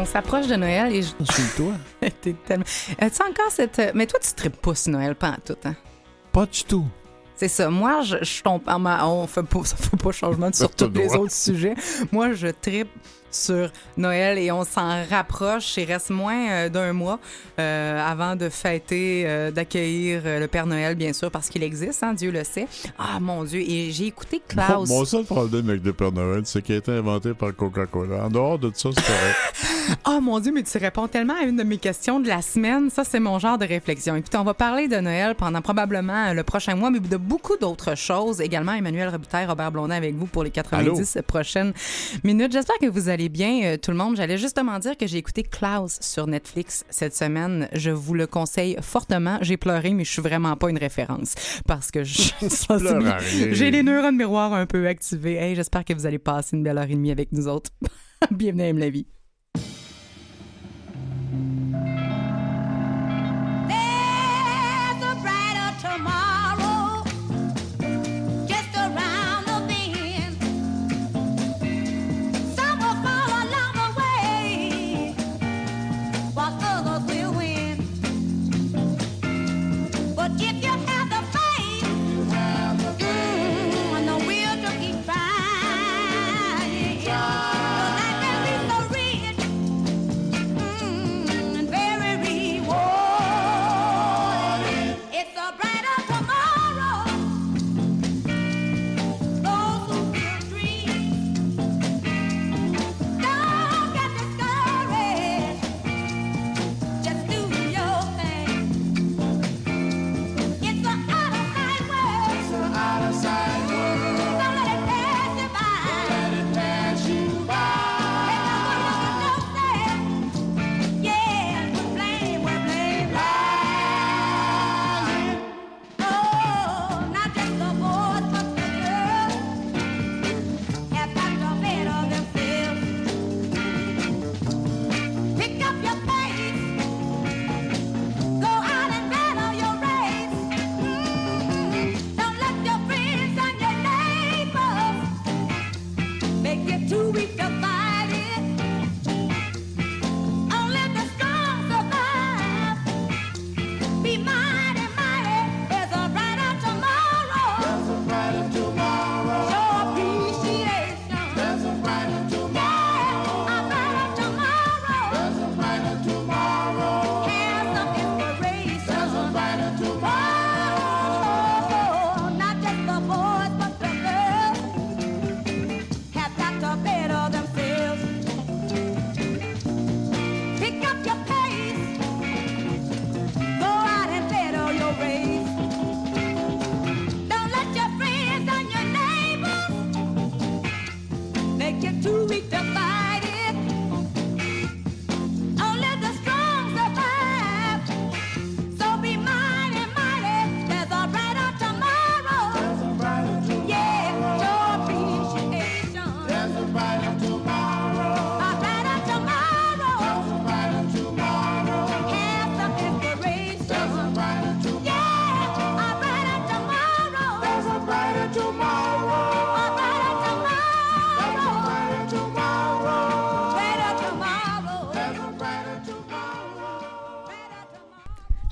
on s'approche de Noël et je. toi T'es tellement. As-tu encore cette. Mais toi, tu tripes pas sur Noël, pas en tout, hein? Pas du tout. C'est ça. Moi, je, je tombe. en ma- On fait pas, ça fait pas changement sur tous le les autres sujets. Moi, je tripe sur Noël et on s'en rapproche. Il reste moins euh, d'un mois euh, avant de fêter, euh, d'accueillir le Père Noël, bien sûr, parce qu'il existe, hein, Dieu le sait. Ah, mon Dieu. Et j'ai écouté Klaus. mon seul problème avec le Père Noël, c'est qu'il a été inventé par Coca-Cola. En dehors de ça, c'est correct. Oh mon Dieu, mais tu réponds tellement à une de mes questions de la semaine. Ça, c'est mon genre de réflexion. Écoutez, on va parler de Noël pendant probablement le prochain mois, mais de beaucoup d'autres choses. Également, Emmanuel Robitaille, Robert Blondin avec vous pour les 90 prochaines minutes. J'espère que vous allez bien, euh, tout le monde. J'allais justement dire que j'ai écouté Klaus sur Netflix cette semaine. Je vous le conseille fortement. J'ai pleuré, mais je suis vraiment pas une référence parce que j'ai les neurones miroirs un peu activés. Hey, j'espère que vous allez passer une belle heure et demie avec nous autres. Bienvenue à Aime la vie.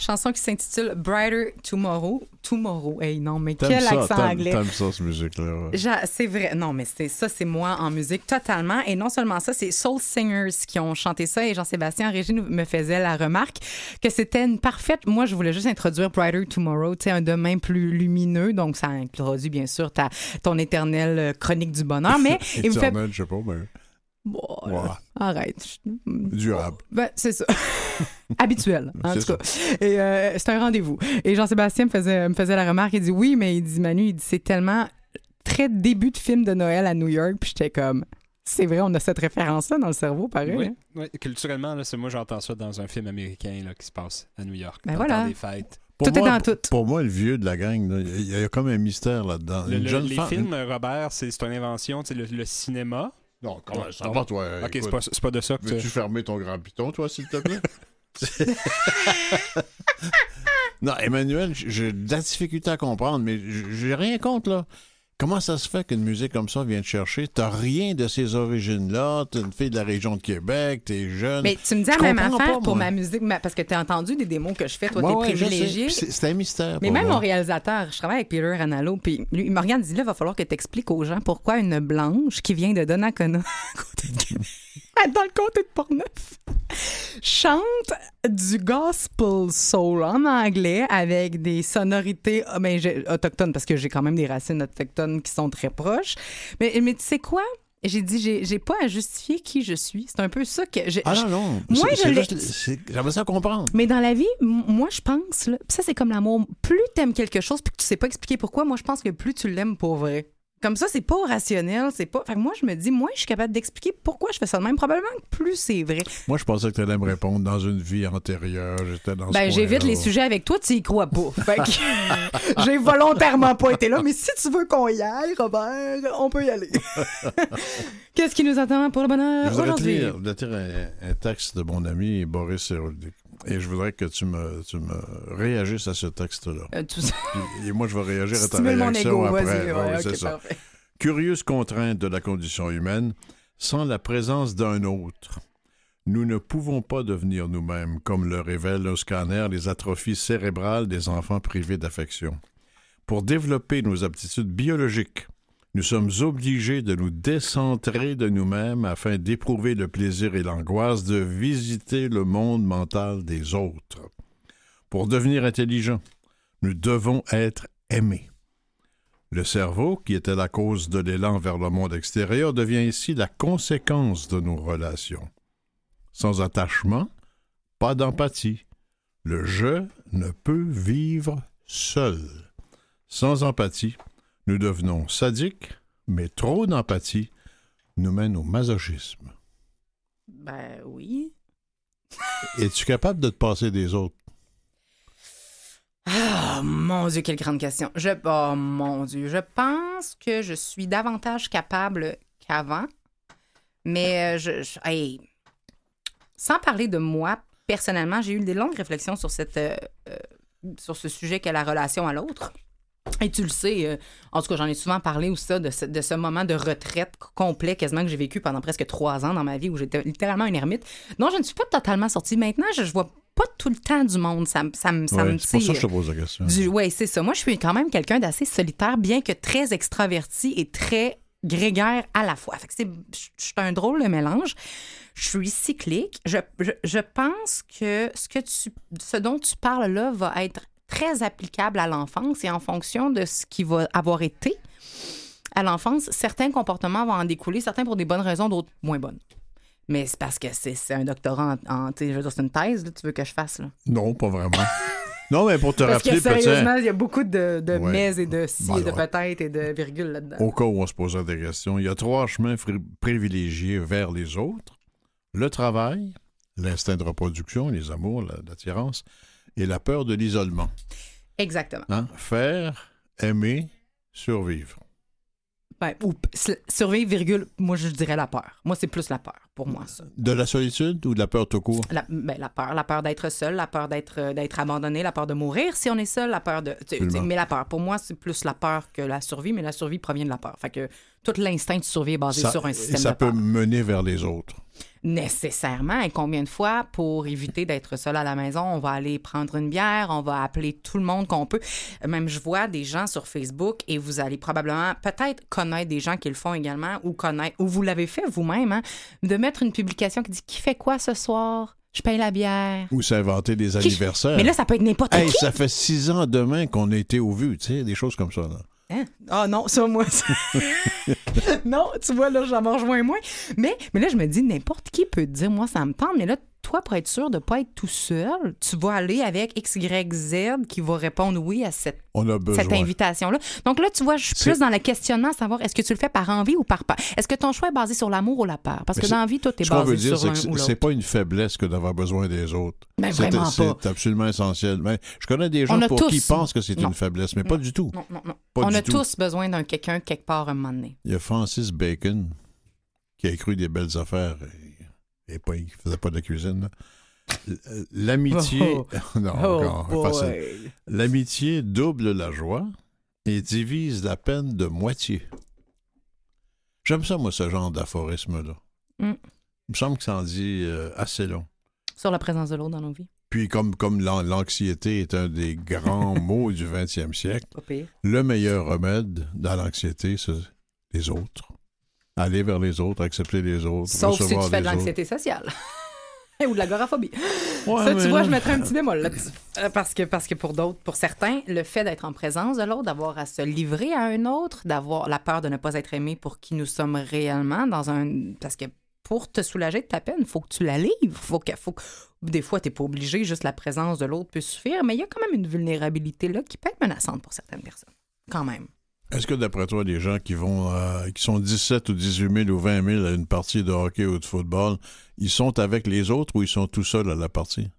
Chanson qui s'intitule Brighter Tomorrow. Tomorrow. Hey, non, mais quel ça, accent anglais. T'aimes ça, cette musique-là. J'a- C'est vrai. Non, mais c'est ça, c'est moi en musique totalement. Et non seulement ça, c'est Soul Singers qui ont chanté ça. Et Jean-Sébastien Régine me faisait la remarque que c'était une parfaite. Moi, je voulais juste introduire Brighter Tomorrow, tu sais, un demain plus lumineux. Donc, ça introduit bien sûr ta, ton éternelle euh, chronique du bonheur. Mais il me fait. Éternel, je sais pas, mais Bon, Ouais. Arrête. durable. Ben, c'est ça. Habituel, en C'est tout cas. Et euh, c'est un rendez-vous. Et Jean-Sébastien me faisait, me faisait la remarque. Il dit oui, mais il dit Manu, il dit c'est tellement très début de film de Noël à New York. Puis j'étais comme, c'est vrai, on a cette référence-là dans le cerveau, pareil. Oui, hein? oui. culturellement, là, c'est moi j'entends ça dans un film américain là, qui se passe à New York. Ben voilà. des fêtes. Pour Tout est moi, dans tout. Pour moi, le vieux de la gang, il y, a- il y a comme un mystère là-dedans. Le- Une le- jeune les femme- films, Robert, c'est c'est une invention, le, le cinéma. Non, comment ça Non. va, toi? ok, c'est pas, c'est pas de ça que Veux-tu tu... fermer ton grand piton, toi, s'il te plaît? non, Emmanuel, j'ai de la difficulté à comprendre, mais j'ai rien contre, là. Comment ça se fait qu'une musique comme ça vient te chercher? T'as rien de ces origines-là, t'es une fille de la région de Québec, t'es jeune. Mais tu me dis la même affaire pas, pour ma musique, parce que tu as entendu des démos que je fais, toi, Ouais, t'es privilégié. C'est un mystère. Mais même moi. mon réalisateur, je travaille avec Peter Ranallo, puis lui, Morgane dit là, il va falloir que tu expliques aux gens pourquoi une blanche qui vient de Donnacona, côté de Québec, dans le comté de Portneuf, chante du gospel soul en anglais avec des sonorités ah, ben, autochtones, parce que j'ai quand même des racines autochtones qui sont très proches. Mais, mais tu sais quoi? J'ai dit, j'ai pas à justifier qui je suis. C'est un peu ça que j'ai. Ah non, non. Moi, je J'aimerais ça comprendre. Mais dans la vie, moi, je pense, là, ça, c'est comme l'amour. Plus t'aimes quelque chose puis que tu sais pas expliquer pourquoi, moi, je pense que plus tu l'aimes pour vrai. Comme ça, c'est pas rationnel, c'est pas. Fait que moi, je me dis, moi, je suis capable d'expliquer pourquoi je fais ça de même. Probablement que plus c'est vrai. Moi, je pensais que tu allais me répondre dans une vie antérieure. J'étais dans Ben, j'évite les sujets avec toi, tu y crois pas. Fait que j'ai volontairement pas été là. Mais si tu veux qu'on y aille, Robert, on peut y aller. Qu'est-ce qui nous attend pour le Je bonheur voudrais aujourd'hui? lire, de te lire un, un texte de mon ami Boris Cyrulnik. Et je voudrais que tu me, tu me réagisses à ce texte-là. Euh, tout ça. Et moi, je vais réagir à ta réaction ego, après. Ouais, c'est ça. Curieuse contrainte de la condition humaine, sans la présence d'un autre, nous ne pouvons pas devenir nous-mêmes, comme le révèle un scanner les atrophies cérébrales des enfants privés d'affection. Pour développer nos aptitudes biologiques, nous sommes obligés de nous décentrer de nous-mêmes afin d'éprouver le plaisir et l'angoisse de visiter le monde mental des autres. Pour devenir intelligents, nous devons être aimés. Le cerveau, qui était la cause de l'élan vers le monde extérieur, devient ici la conséquence de nos relations. Sans attachement, pas d'empathie. Le je ne peut vivre seul. Sans empathie, nous devenons sadiques, mais trop d'empathie nous mène au masochisme. Ben oui. Es-tu capable de te passer des autres? Ah, mon Dieu, quelle grande question. Je, oh, mon Dieu, je pense que je suis davantage capable qu'avant. Mais euh, je, je- hey, sans parler de moi, personnellement, j'ai eu des longues réflexions sur, cette, euh, euh, sur ce sujet qu'est la relation à l'autre. Et tu le sais, euh, en tout cas, j'en ai souvent parlé aussi ça, de, ce, de ce moment de retraite complet quasiment que j'ai vécu pendant presque trois ans dans ma vie où j'étais littéralement une ermite. Non, je ne suis pas totalement sortie. Maintenant, je, je vois pas tout le temps du monde. Ça, ça, ça Ouais, me c'est pour ça que je te pose la question. Oui, c'est ça. Moi, je suis quand même quelqu'un d'assez solitaire, bien que très extraverti et très grégaire à la fois. Fait que c'est, je je suis un drôle de mélange. Je suis cyclique. Je, je, je pense que ce, que tu, ce dont tu parles là va être très applicable à l'enfance et en fonction de ce qui va avoir été à l'enfance, certains comportements vont en découler, certains pour des bonnes raisons, d'autres moins bonnes. Mais c'est parce que c'est, un doctorat en, en- tu sais, je veux dire, c'est une thèse, là, tu veux que je fasse, là. Non, pas vraiment. non, mais pour te Parce que rappeler, peut-être, sérieusement, il y a beaucoup de, de Ouais. mais et de si Ben et de peut-être et de virgule là-dedans. au cas où on se posait des questions, il y a trois chemins privilégiés vers les autres. Le travail, l'instinct de reproduction, les amours, la- l'attirance, et la peur de l'isolement. Exactement. Hein? Faire, aimer, survivre. Ben, ou survivre, virgule, moi je dirais la peur. Moi, c'est plus la peur, pour moi, ça. De la solitude ou de la peur tout court? La, ben, la peur, la peur d'être seul, la peur d'être euh, d'être abandonné, la peur de mourir si on est seul, la peur de. tu- tu- Absolument. Mais la peur, pour moi, c'est plus la peur que la survie, mais la survie provient de la peur. Fait que tout l'instinct de survie est basé Ça, sur un et système ça de peut peur. mener vers les autres. Nécessairement. Et combien de fois, pour éviter d'être seul à la maison, on va aller prendre une bière, on va appeler tout le monde qu'on peut. Même je vois des gens sur Facebook et vous allez probablement peut-être connaître des gens qui le font également ou connaître, ou vous l'avez fait vous-même, hein, de mettre une publication qui dit Qui fait quoi ce soir? Je paye la bière. Ou s'inventer des anniversaires. Mais là, ça peut être n'importe Hey, qui. ça fait six ans demain qu'on a été au vu, tu sais, des choses comme ça. Là. Hein? Ah non, ça, moi. ça- non, tu vois, là, j'en rejoins moins. Mais, mais là, je me dis, n'importe qui peut te dire, moi, ça me tente. Mais là, toi, pour être sûr de ne pas être tout seul, tu vas aller avec X, Y, Z qui va répondre oui à cette, invitation-là. Donc là, tu vois, je suis plus dans le questionnement, savoir est-ce que tu le fais par envie ou par peur? Est-ce que ton choix est basé sur l'amour ou la peur? Parce Mais que dans la vie, tout est Ce qu'on veut basé dire, sur c'est c'est- pas une faiblesse que d'avoir besoin des autres. C'est- absolument essentiel. Mais je connais des gens a pour tous- qui pensent que c'est une faiblesse, mais pas du tout. Non, non, non. Pas On du a tout. tous besoin d'un quelqu'un quelque part un moment donné. Il y a Francis Bacon qui a écrit des belles affaires et, pas, il faisait pas de la cuisine. L'amitié. Oh. non, encore, boy. facile. L'amitié double la joie et divise la peine de moitié. J'aime ça, moi, ce genre d'aphorisme-là. Mm. Il me semble que ça en dit euh, assez long. Sur la présence de l'eau dans nos vies. Puis comme, comme l'an- l'anxiété est un des grands mots du 20e siècle, le meilleur remède dans l'anxiété, c'est les autres. Aller vers les autres, accepter les autres, Sauf si tu fais de l'anxiété sociale. Ou de l'agoraphobie. Ouais, ça, tu vois, là- je mettrais un petit bémol là-dessus. Euh, Parce que, parce que pour d'autres, pour certains, le fait d'être en présence de l'autre, d'avoir à se livrer à un autre, d'avoir la peur de ne pas être aimé pour qui nous sommes réellement dans un. Parce que pour te soulager de ta peine, il faut que tu la livres. Faut que, faut que- Des fois, tu n'es pas obligé, juste la présence de l'autre peut suffire, mais il y a quand même une vulnérabilité là qui peut être menaçante pour certaines personnes. Quand même. Est-ce que d'après toi, les gens qui vont, euh, qui sont 17 ou 18 000 ou 20 000 à une partie de hockey ou de football, ils sont avec les autres ou ils sont tout seuls à la partie?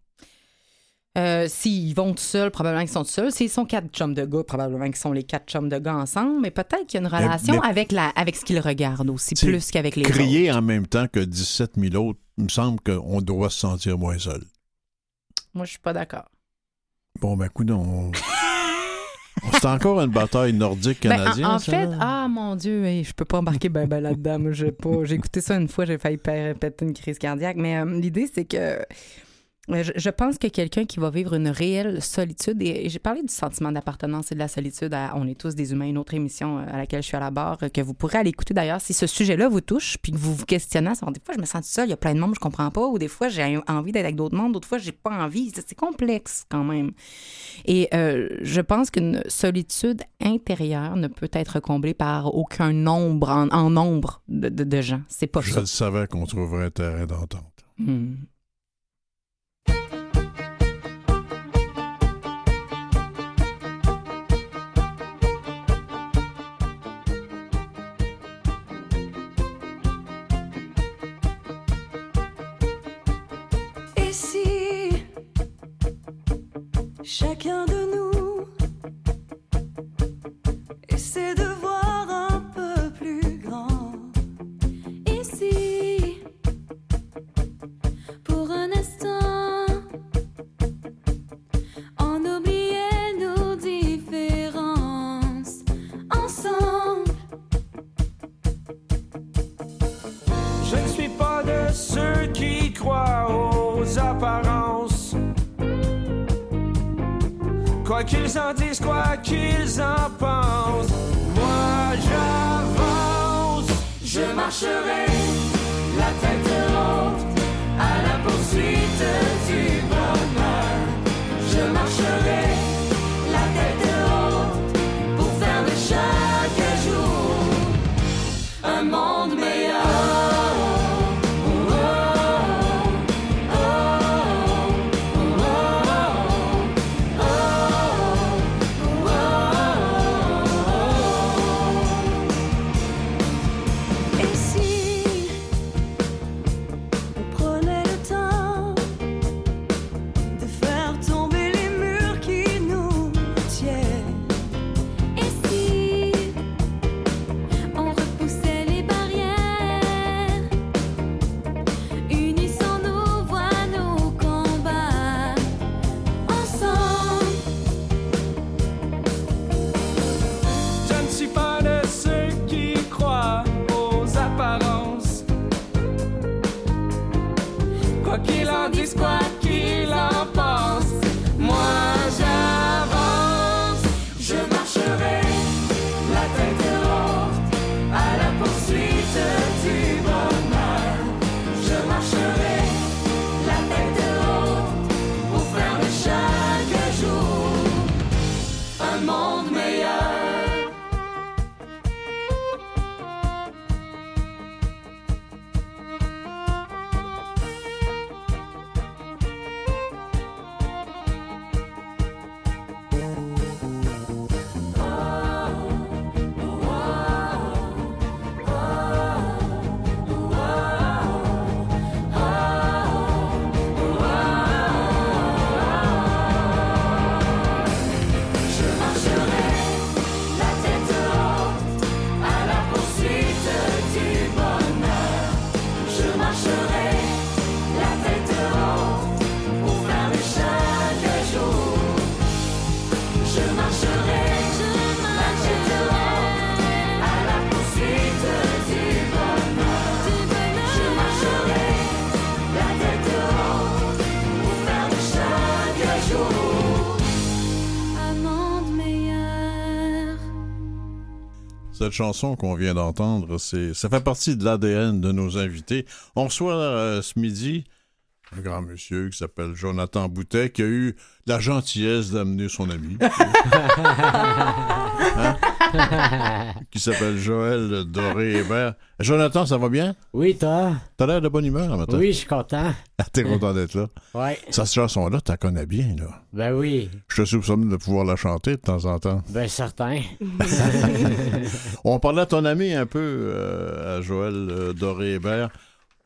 Euh, S'ils vont tout seuls, probablement qu'ils sont tout seuls. S'ils sont quatre chums de gars, probablement qu'ils sont les quatre chums de gars ensemble. Mais peut-être qu'il y a une relation mais- avec, la, avec ce qu'ils regardent aussi, plus qu'avec les autres. Crier en même temps que 17 000 autres, il me semble qu'on doit se sentir moins seul. Moi, je suis pas d'accord. Bon, ben, coup, on... C'est encore une bataille nordique Ben, canadienne. en, en ça, fait, là? ah mon Dieu, hey, je peux pas embarquer ben, ben là-dedans. J'ai écouté ça une fois, j'ai failli pé- péter une crise cardiaque. Mais euh, l'idée, c'est que je, je pense que quelqu'un qui va vivre une réelle solitude, et, et j'ai parlé du sentiment d'appartenance et de la solitude à On est tous des humains, une autre émission euh, à laquelle je suis à la barre, euh, que vous pourrez aller écouter d'ailleurs si ce sujet-là vous touche, puis que vous vous questionnez, des fois je me sens seule, il y a plein de monde, je comprends pas, ou des fois j'ai envie d'être avec d'autres mondes, d'autres fois j'ai pas envie. C'est complexe quand même. Et euh, je pense qu'une solitude intérieure ne peut être comblée par aucun nombre, en, en nombre de, de- de gens. C'est pas Je ça. le savais qu'on trouverait un terrain d'entente. Hmm. Chacun de nous Cette chanson qu'on vient d'entendre, c'est, ça fait partie de l'ADN de nos invités. On reçoit euh, ce midi un grand monsieur qui s'appelle Jonathan Boutet qui a eu la gentillesse d'amener son ami. Hein? Qui s'appelle Joël Doré Hébert. Jonathan, ça va bien? Oui, toi? T'as l'air de bonne humeur, matin. Oui, je suis content. T'es content d'être là? Ouais. Ça, cette chanson-là, tu la connais bien, là. Ben oui. Je te soupçonne de pouvoir la chanter de temps en temps. Ben certain. On parlait à ton ami un peu, euh, à Joël euh, Doré Hébert.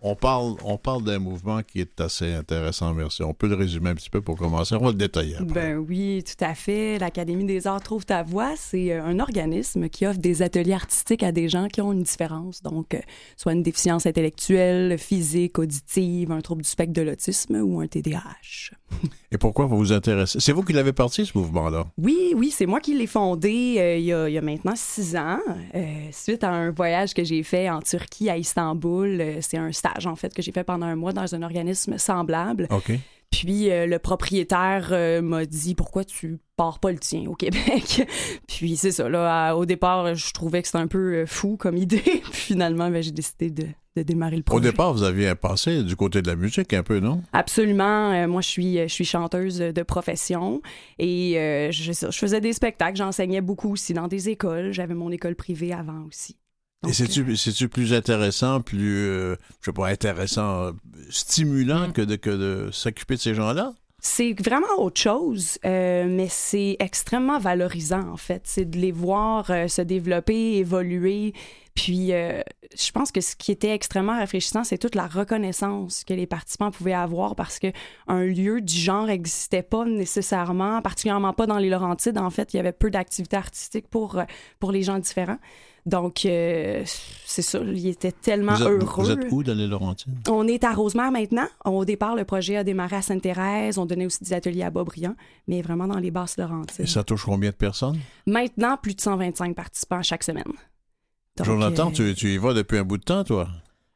On parle, on parle d'un mouvement qui est assez intéressant, merci. On peut le résumer un petit peu pour commencer. On va le détailler. Ben oui, tout à fait. L'Académie des arts Trouve ta voix, c'est euh, un organisme qui offre des ateliers artistiques à des gens qui ont une différence. Donc, euh, soit une déficience intellectuelle, physique, auditive, un trouble du spectre de l'autisme ou un TDAH. Et pourquoi vous vous intéressez? C'est vous qui l'avez parti, ce mouvement-là? Oui, oui, c'est moi qui l'ai fondé euh, il, y a, il y a maintenant six ans, euh, suite à un voyage que j'ai fait en Turquie, à Istanbul. Euh, c'est un stage, en fait, que j'ai fait pendant un mois dans un organisme semblable. OK. Puis euh, le propriétaire euh, m'a dit pourquoi tu pars pas le tien au Québec. Puis c'est ça là. à- au départ, je trouvais que c'était un peu fou comme idée. Puis finalement, ben, j'ai décidé de, de démarrer le Au départ, vous aviez un passé du côté de la musique un peu, non? Absolument. Euh, moi, je suis, je suis chanteuse de profession et euh, je, je faisais des spectacles. J'enseignais beaucoup aussi dans des écoles. J'avais mon école privée avant aussi. Et c'est-tu, c'est-tu plus intéressant, plus, euh, je sais pas, intéressant, euh, stimulant que de, que de s'occuper de ces gens-là? C'est vraiment autre chose, euh, mais c'est extrêmement valorisant, en fait. C'est de les voir euh, se développer, évoluer. Puis, euh, je pense que ce qui était extrêmement rafraîchissant, c'est toute la reconnaissance que les participants pouvaient avoir parce que un lieu du genre n'existait pas nécessairement, particulièrement pas dans les Laurentides. En fait, il y avait peu d'activités artistiques pour, pour les gens différents. Donc, euh, c'est ça, il était tellement Vous êtes, heureux. vous êtes où dans les Laurentides? On est à Rosemère maintenant. Au départ, le projet a démarré à Sainte-Thérèse. On donnait aussi des ateliers à Boisbriand, mais vraiment dans les basses Laurentides. Et ça touche combien de personnes? Maintenant, plus de 125 participants chaque semaine. Donc, Jonathan, euh, tu, tu y vas depuis un bout de temps, toi?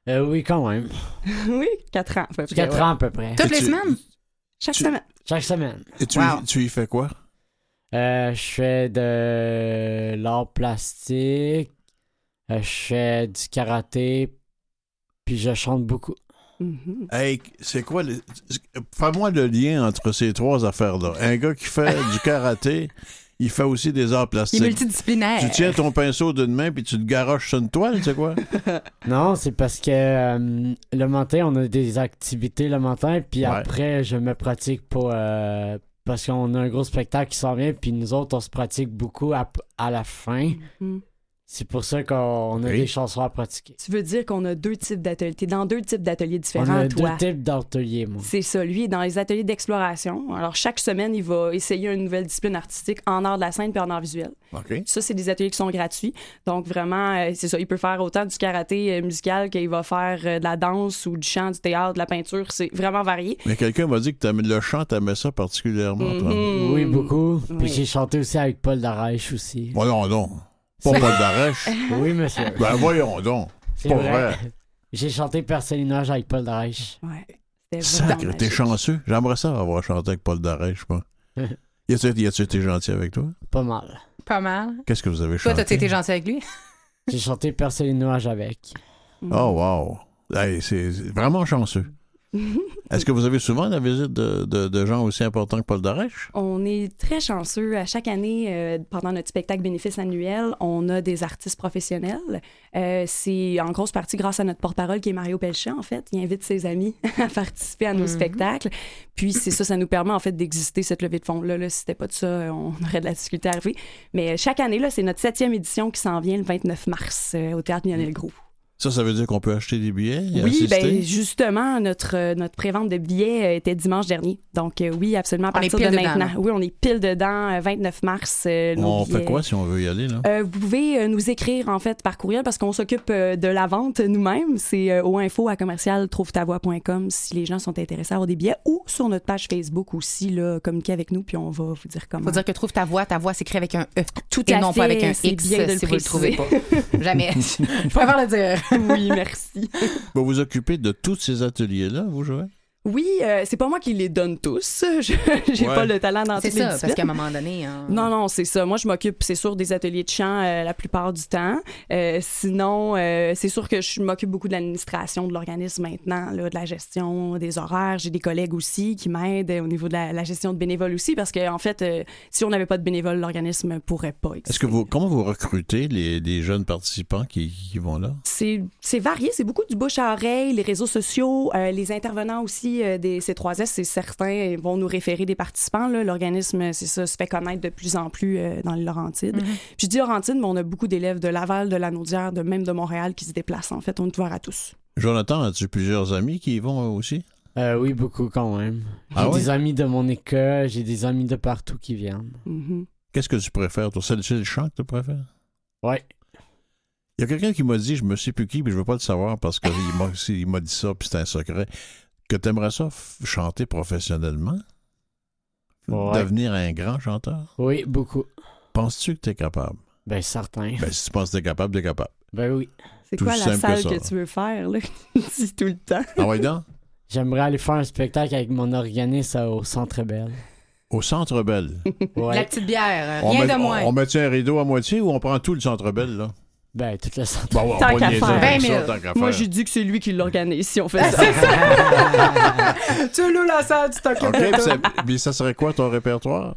Euh, oui, quand même. oui, 4 ans. à peu près, Quatre ouais. ans à peu près. Toutes Et les tu- semaines? Chaque Tu- semaine. Chaque semaine. Et tu, Wow. y, tu y fais quoi? Euh, je fais de l'art plastique. Euh, je fais du karaté. Puis je chante beaucoup. Mhm. Hey, c'est quoi? le- Fais-moi le lien entre ces trois affaires-là. Un gars qui fait du karaté, il fait aussi des arts Il est plastiques. multidisciplinaire. Tu tiens ton pinceau d'une main puis tu te garoches sur une toile, c'est quoi? Non, c'est parce que euh, le matin, on a des activités le matin. Puis Ouais. après, je me pratique pour. euh, parce qu'on a un gros spectacle qui s'en vient. Puis nous autres, on se pratique beaucoup à, à la fin. Mhm. C'est pour ça qu'on a Oui. des chansons à pratiquer. Tu veux dire qu'on a deux types d'ateliers. T'es dans deux types d'ateliers On différents, a toi. deux types d'ateliers, moi. C'est ça, lui est dans les ateliers d'exploration. Alors, chaque semaine, il va essayer une nouvelle discipline artistique en art de la scène puis en art visuel. OK. Ça, c'est des ateliers qui sont gratuits. Donc, vraiment, euh, c'est ça. Il peut faire autant du karaté euh, musical qu'il va faire euh, de la danse ou du chant, du théâtre, de la peinture. C'est vraiment varié. Mais quelqu'un m'a dit que le chant, t'aimais ça particulièrement, toi. Mhm. Oui, beaucoup. Puis Oui. j'ai chanté aussi avec Paul Darèche aussi. Voyons donc. Pas Paul d'Arèche. Oui, monsieur. Ben voyons donc. C'est pas vrai. vrai. J'ai chanté Personnage avec Paul Darèche. Ouais. C'était Sacre, vraiment t'es magique. chanceux. J'aimerais ça avoir chanté avec Paul Darèche, moi. Y a-tu y a-tu été gentil avec toi? Pas mal. Pas mal. Qu'est-ce que vous avez Toi, chanté? t'as été gentil avec lui? J'ai chanté Personnage avec. Oh, wow. Hey, c'est c'est vraiment chanceux. Est-ce que vous avez souvent la visite de, de- de gens aussi importants que Paul Darèche? On est très chanceux. À chaque année, euh, pendant notre spectacle bénéfice annuel, on a des artistes professionnels. Euh, c'est en grosse partie grâce à notre porte-parole qui est Mario Pelchat, en fait. Il invite ses amis à participer à nos Mhm. spectacles. Puis c'est ça, ça nous permet en fait d'exister, cette levée de fonds-là. Là, si c'était pas de ça, on aurait de la difficulté à arriver. Mais euh, chaque année, là, c'est notre septième édition qui s'en vient le 29 mars euh, au Théâtre Lionel Gros. Ça, ça veut dire qu'on peut acheter des billets et Oui, assister? ben justement, notre, euh, notre prévente de billets euh, était dimanche dernier. Donc euh, oui, absolument, à On est partir pile de dedans, maintenant. là. Oui, on est pile dedans, euh, 29 mars. euh, nos On fait quoi si on veut y aller, là? Euh, vous pouvez euh, nous écrire en fait par courriel parce qu'on s'occupe euh, de la vente nous-mêmes. C'est euh, au info à commercial trouve-ta-voix.com si les gens sont intéressés à avoir des billets ou sur notre page Facebook aussi, là, communiquez avec nous puis on va vous dire comment. Faut dire que trouve ta voix. Ta voix s'écrit avec un E. Tout et à non fait, pas avec un X bien de le si vous le trouvez pas. Jamais. Je préfère le dire. Oui, merci. Vous vous occupez de tous ces ateliers-là, vous, Joël? Oui, euh, c'est pas moi qui les donne tous. Je- J'ai Ouais. pas le talent dans C'est toutes les ça, parce disciplines. qu'à un moment donné. hein, Non, non, c'est ça. Moi, je m'occupe, c'est sûr, des ateliers de chant euh, la plupart du temps. Euh, sinon, euh, c'est sûr que je m'occupe beaucoup de l'administration de l'organisme maintenant, là, de la gestion des horaires. J'ai des collègues aussi qui m'aident au niveau de la, la gestion de bénévoles aussi, parce qu'en en fait, euh, si on n'avait pas de bénévoles, l'organisme pourrait pas exister. Est-ce que vous, comment vous recrutez les, les jeunes participants qui, qui vont là? C'est c'est varié, c'est beaucoup du bouche à oreille, les réseaux sociaux, euh, les intervenants aussi euh, des C3S, c'est certains ils vont nous référer des participants. L'organisme, c'est ça, se fait connaître de plus en plus euh, dans les Laurentides. Puis je dis Laurentides, mais on a beaucoup d'élèves de Laval, de la Naudière, de même de Montréal qui se déplacent. En fait, on est ouvert à tous. Jonathan, as-tu plusieurs amis qui y vont aussi? Euh, oui, beaucoup quand même. J'ai Ah ouais? des amis de mon école, j'ai des amis de partout qui viennent. Mhm. Qu'est-ce que tu préfères? toi? C'est le chant que tu préfères? Ouais. Il y a quelqu'un qui m'a dit, je me sais plus qui, mais je veux pas le savoir parce qu'il m'a il m'a dit ça, puis c'est un secret, que tu aimerais ça chanter professionnellement? Ouais. Devenir un grand chanteur? Oui, beaucoup. Penses-tu que tu es capable? Ben, certain. Ben, si tu penses que tu es capable, tu es capable. Ben oui. C'est quoi la que salle que, tu veux faire, là? Dis tout le temps. Ah ouais, donc? J'aimerais aller faire un spectacle avec mon organisme au Centre Belle. Au Centre Belle. La petite bière, On rien met, de moins. on, on met un rideau à moitié ou on prend tout le Centre Belle, là? Ben, tout le centre. Bon, on Tant qu'à faire. avec 20 000. ça, tant qu'à Moi, j'ai dit que c'est lui qui l'organise si on fait ça. tu loues la salle, tu t'occupes OK, puis ça, puis ça serait quoi ton répertoire?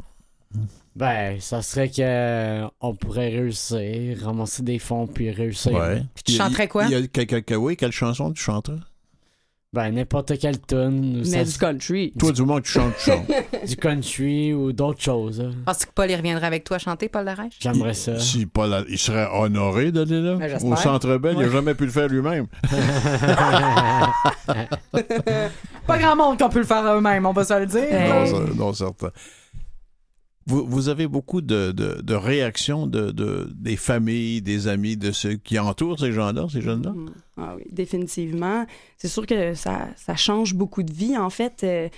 Ben, ça serait que euh, on pourrait réussir, ramasser des fonds puis réussir. Ouais. tu chanterais quoi? Il y a, oui, quelle chanson tu chanterais? Ben, n'importe quelle tune, Mais ça- du country. Toi, du que tu chantes, tu chantes. du country ou d'autres choses. hein. Penses-tu que Paul il reviendrait avec toi chanter, Paul Darèche? J'aimerais ça. Si Paul, a- il serait honoré d'aller là, Ben, j'espère. au Centre Belle, il n'a jamais pu le faire lui-même. Pas grand monde qu'on peut le faire eux-mêmes, on va se le dire. Non, non, certain. Vous, avez beaucoup de, de- réactions de, de- des familles, des amis, de ceux qui entourent ces gens-là, ces jeunes-là? Mhm. Ah oui, définitivement. C'est sûr que ça, ça change beaucoup de vie. En fait, euh,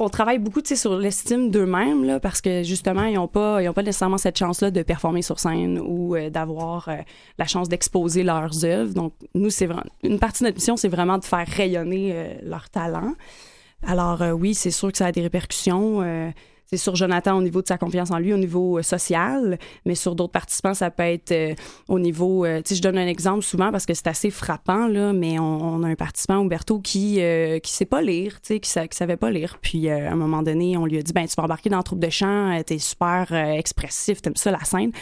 on travaille beaucoup sur l'estime d'eux-mêmes, parce que justement, ils n'ont pas, pas nécessairement cette chance-là de performer sur scène ou euh, d'avoir euh, la chance d'exposer leurs œuvres. Donc, nous, c'est une partie de notre mission, c'est vraiment de faire rayonner leur talent. Alors, oui, c'est sûr que ça a des répercussions. C'est sur Jonathan au niveau de sa confiance en lui, au niveau euh, social, mais sur d'autres participants, ça peut être euh, au niveau. euh, tu sais, je donne un exemple souvent parce que c'est assez frappant, là, mais on, a un participant, Umberto, qui qui sait pas lire, tu sais, qui, qui savait pas lire. Puis à un moment donné, on lui a dit ben, tu vas embarquer dans le troupe de chant, euh, t'es super expressif, t'aimes ça la scène.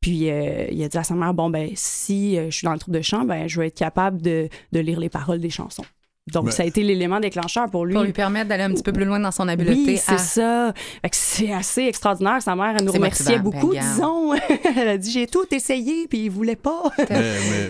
Puis il a dit à sa mère bon, ben, si je suis dans le troupe de chant, ben, je vais être capable de lire les paroles des chansons. Donc, Mais- ça a été l'élément déclencheur pour lui. Pour lui permettre d'aller un petit peu plus loin dans son habileté. Oui, c'est à- ça. Fait que c'est assez extraordinaire. Sa mère, elle nous remerciait motivant. beaucoup, Ben, disons. elle a dit, j'ai tout essayé, puis il voulait pas. Mais,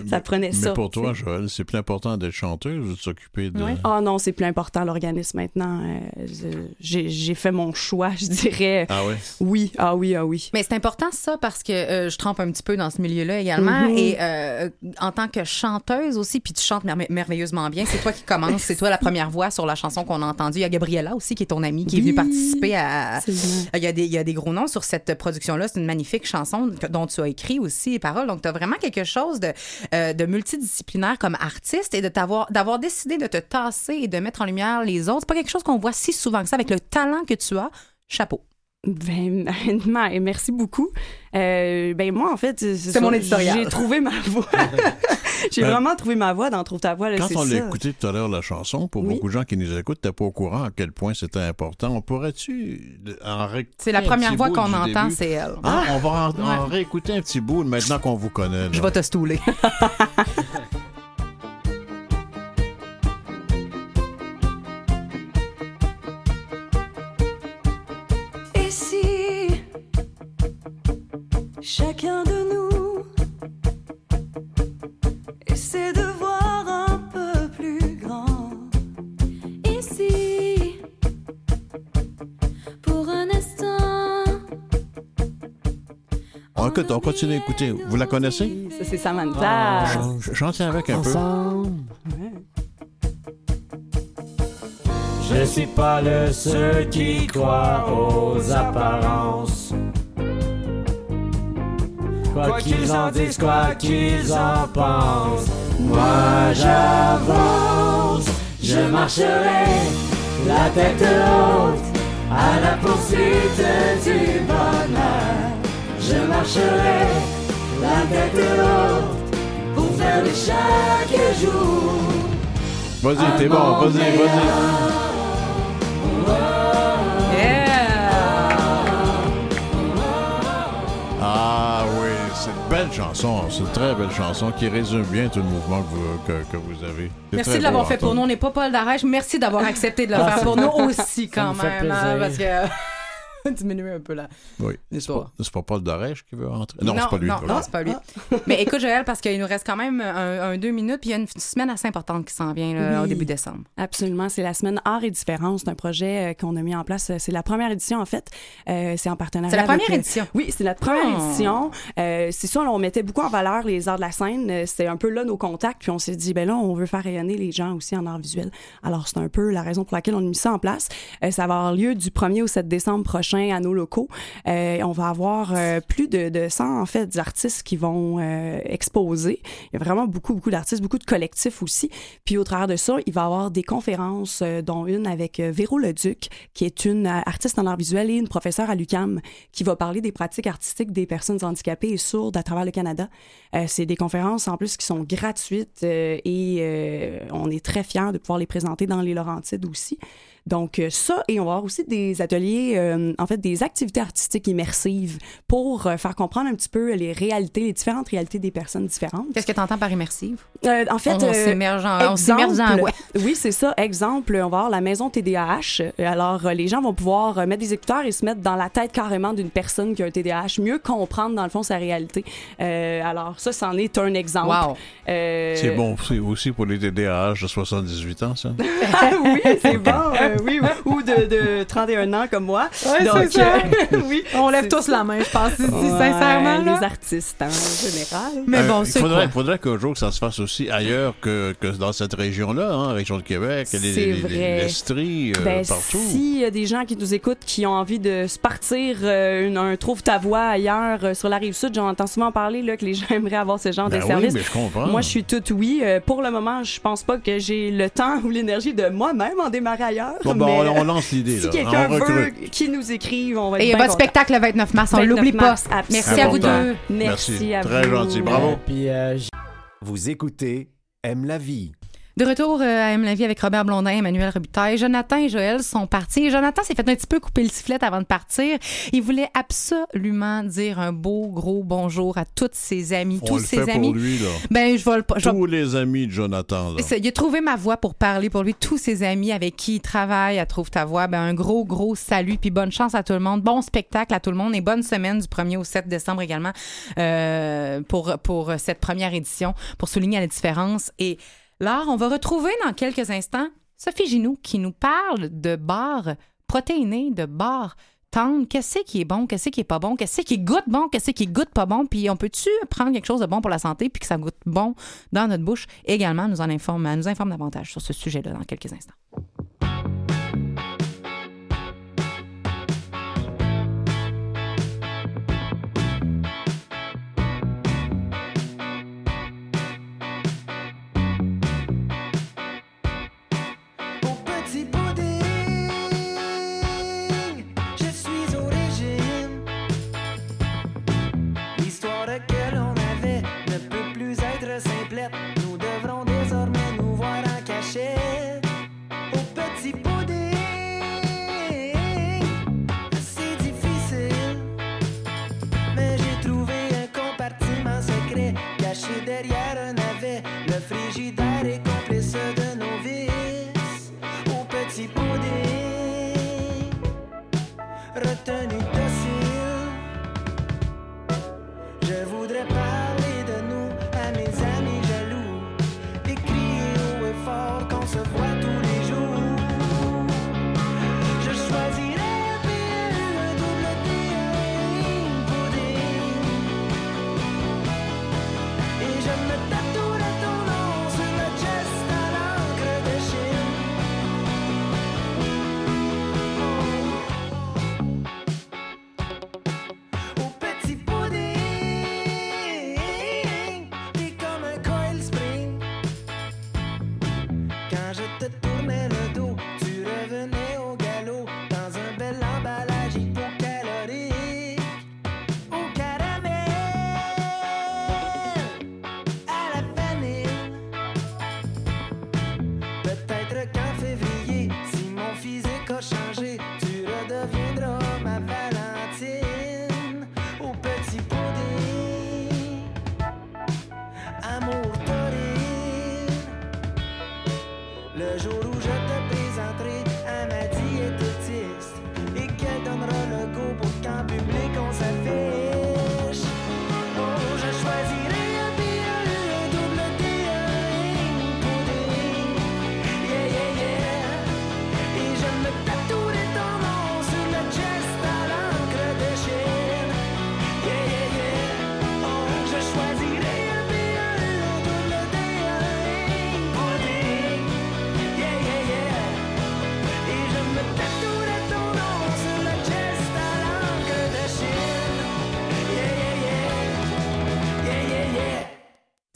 mais- ça prenait mais ça. pour toi. Joël, c'est plus important d'être chanteuse ou de s'occuper de... Ouais. Ah non, c'est plus important, l'organisme, maintenant. Euh, j'ai fait mon choix, je dirais. Ah ouais? Oui, ah oui, ah oui. Mais c'est important ça parce que euh, je trempe un petit peu dans ce milieu-là également Mhm. et euh, en tant que chanteuse aussi puis tu chantes merve- merveilleusement bien, c'est toi qui commences, c'est toi la première voix sur la chanson qu'on a entendue. Il y a Gabriella aussi qui est ton amie qui est venue participer à il y, a des, il y a des gros noms sur cette production-là. C'est une magnifique chanson dont tu as écrit aussi les paroles. Donc, tu as vraiment quelque chose de, euh, de multidisciplinaire comme artiste et d'avoir décidé de te tasser et de mettre en lumière les autres. C'est pas quelque chose qu'on voit si souvent que ça avec le talent que tu as. Chapeau. Ben, merci beaucoup. Euh, ben, moi, en fait, c'est mon éditorial. J'ai trouvé ma voix. j'ai Ben, vraiment trouvé ma voix dans Trouve ta voix. là, Quand on l'a écouté tout à l'heure, la chanson, pour Oui. beaucoup de gens qui nous écoutent, t'es pas au courant à quel point c'était important. On pourrait-tu en réécouter C'est la première voix qu'on entend, c'est elle. Ah, on va en, réécouter un petit bout maintenant qu'on vous connaît. là. Je vais te stouler. chacun de nous essaie de voir un peu plus grand Ici, pour un instant On, écoute, on continue d'écouter. Vous la connaissez? Ça, c'est Samantha. Ch- Chantez avec un peu. Ensemble. Je suis pas le seul qui croit aux apparences. Quoi qu'ils en disent, quoi qu'ils en pensent, moi j'avance, je marcherai la tête haute, à la poursuite du bonheur. Je marcherai, la tête haute, pour faire de chaque jour. Vas-y, t'es bon, vas-y, vas-y. Belle chanson. C'est une très belle chanson qui résume bien tout le mouvement que vous, que, que vous avez. Merci de l'avoir fait pour nous. On n'est pas Paul Darèche. Merci d'avoir accepté de le faire pour nous aussi, ça quand même. hein, parce plaisir. que. Diminuer un peu là. Oui. C'est pas, c'est pas Paul Darèche qui veut rentrer? Non, c'est pas lui. Non, non, c'est pas lui. Mais écoute, Joël, parce qu'il nous reste quand même un, un deux minutes, puis il y a une semaine assez importante qui s'en vient là, au début décembre. Absolument, c'est la semaine Art et Différence, c'est un projet euh, qu'on a mis en place. C'est la première édition en fait. Euh, c'est en partenariat. C'est la première euh, édition. Oui, c'est notre première Oh. édition. Euh, c'est ça, on mettait beaucoup en valeur les arts de la scène. Euh, C'était un peu là nos contacts, puis on s'est dit ben là, on veut faire rayonner les gens aussi en art visuel. Alors c'est un peu la raison pour laquelle on a mis ça en place. Euh, ça va avoir lieu du 1er au 7 décembre prochain à nos locaux. Euh, on va avoir euh, plus de, de 100 en fait d'artistes qui vont euh, exposer. Il y a vraiment beaucoup beaucoup d'artistes, beaucoup de collectifs aussi. Puis au travers de ça, il va y avoir des conférences, dont une avec Véro Leduc, qui est une artiste en art visuel et une professeure à l'UCAM, qui va parler des pratiques artistiques des personnes handicapées et sourdes à travers le Canada. C'est des conférences en plus qui sont gratuites et on est très fiers de pouvoir les présenter dans les Laurentides aussi. Donc euh, ça, et on va avoir aussi des ateliers, euh, en fait des activités artistiques immersives pour euh, faire comprendre un petit peu les réalités, les différentes réalités des personnes différentes. Qu'est-ce que tu entends par immersive? Euh, en fait, on s'immerge en, on s'immerge en Exemple, ouais. Oui, c'est ça. Exemple, on va avoir la maison TDAH. Alors, euh, les gens vont pouvoir euh, mettre des écouteurs et se mettre dans la tête carrément d'une personne qui a un TDAH, mieux comprendre dans le fond sa réalité. Euh, alors, ça, c'en est un exemple. Wow. Euh, C'est bon c'est aussi pour les TDAH de 78 ans, ça. oui, c'est bon. euh, oui, ou de, de 31 ans comme moi. Ouais, Donc, c'est ça. euh, oui. On lève tous la main, je pense, ici, Ouais, sincèrement. là. Les artistes, hein, en général. Mais Euh, bon, il c'est faudrait, quoi? il faudrait qu'un jour que ça se fasse aussi ailleurs que, que dans cette région-là, hein, région de Québec, les, C'est les, les- vrai. l'Estrie, euh, Ben, partout. S'il y a des gens qui nous écoutent qui ont envie de se partir euh, une- un trouve ta voix ailleurs euh, sur la rive sud, j'en entends souvent parler là, que les gens aimeraient avoir ce genre Ben de oui, service. mais je comprends. Moi, je suis toute oui. Euh, pour le moment, je pense pas que j'ai le temps ou l'énergie de moi-même en démarrer ailleurs. Bon, ben, mais, on, on lance l'idée. si là. quelqu'un veut qui nous écrive, on va être Et il y a bien votre content. spectacle le 29 mars, on 29 l'oublie pas. Merci à vous deux. Merci, Merci. à Très vous. gentil. Bravo. Euh, Vous écoutez Aime la vie. De retour euh, à Aime la vie avec Robert Blondin, Emmanuel Robitaille. Jonathan et Joël sont partis. Jonathan s'est fait un petit peu couper le sifflet avant de partir. Il voulait absolument dire un beau, gros bonjour à tous ses amis, On tous le ses fait amis. pour lui, là. Ben, je vais le. je vais- Tous les amis de Jonathan, là. Il a trouvé ma voix pour parler pour lui, tous ses amis avec qui il travaille à Trouve ta voix. Ben, un gros, gros salut, puis bonne chance à tout le monde. Bon spectacle à tout le monde et bonne semaine du 1er au 7 décembre également euh, pour, pour cette première édition, pour souligner la différence. Et là, on va retrouver dans quelques instants Sophie Ginoux qui nous parle de bars protéinés, de bars tendres. Qu'est-ce qui est bon, qu'est-ce qui est pas bon, qu'est-ce qui goûte bon, qu'est-ce qui goûte pas bon, puis on peut-tu prendre quelque chose de bon pour la santé puis que ça goûte bon dans notre bouche également? Nous en informe, nous informe davantage sur ce sujet-là dans quelques instants.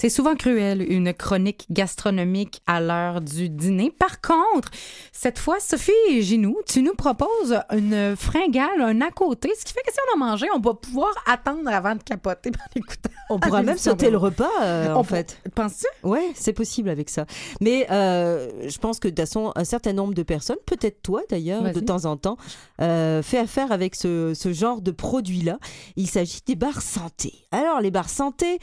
C'est souvent cruel, une chronique gastronomique à l'heure du dîner. Par contre, cette fois, Sophie Ginou, tu nous proposes une fringale, un à côté, ce qui fait que si on a mangé, on va pouvoir attendre avant de capoter. On pourra même sauter le repas, euh, en fait. Penses-tu? Ouais, c'est possible avec ça. Mais euh, je pense que de toute façon, un certain nombre de personnes, peut-être toi d'ailleurs, de temps en temps, euh, fait affaire avec ce, ce genre de produit-là. Il s'agit des barres santé. Alors, les barres santé,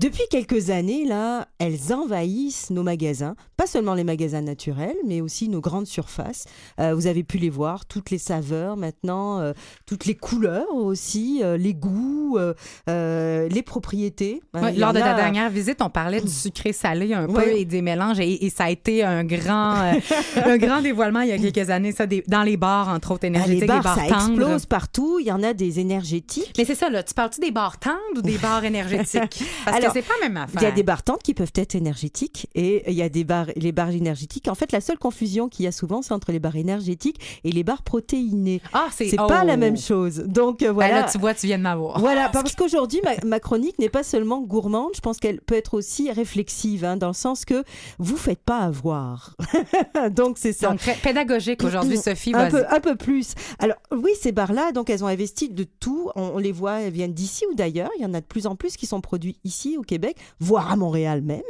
depuis quelques années, là, elles envahissent nos magasins. Pas seulement les magasins naturels, mais aussi nos grandes surfaces. Euh, vous avez pu les voir, toutes les saveurs maintenant, euh, toutes les couleurs aussi, euh, les goûts, euh, euh, les propriétés. Euh, Ouais, lors de ta dernière visite, on parlait du sucré-salé un peu Ouais. et des mélanges et, et ça a été un grand, euh, un grand dévoilement il y a quelques années, ça, des- dans les bars, entre autres Ah, énergétiques, les bars, ça tendres. explose partout. Il y en a des énergétiques. Mais c'est ça, là. Tu parles-tu des bars tendres ou des bars énergétiques? Parce Alors, c'est pas la même affaire. Il y a des barres tendres qui peuvent être énergétiques et il y a des barres, les barres énergétiques. En fait, la seule confusion qu'il y a souvent, c'est entre les barres énergétiques et les barres protéinées. Ah, c'est C'est pas oh. la même chose. Donc euh, Ben voilà. là, tu vois, tu viens de m'avoir. Voilà, parce qu'aujourd'hui, ma, ma chronique n'est pas seulement gourmande, je pense qu'elle peut être aussi réflexive, hein, dans le sens que vous faites pas avoir. donc c'est ça. Donc, pédagogique aujourd'hui, Sophie. un peu, un peu plus. Alors oui, ces barres-là, donc elles ont investi de tout. On, on les voit, elles viennent d'ici ou d'ailleurs. Il y en a de plus en plus qui sont produits ici au Québec, voire à Montréal même,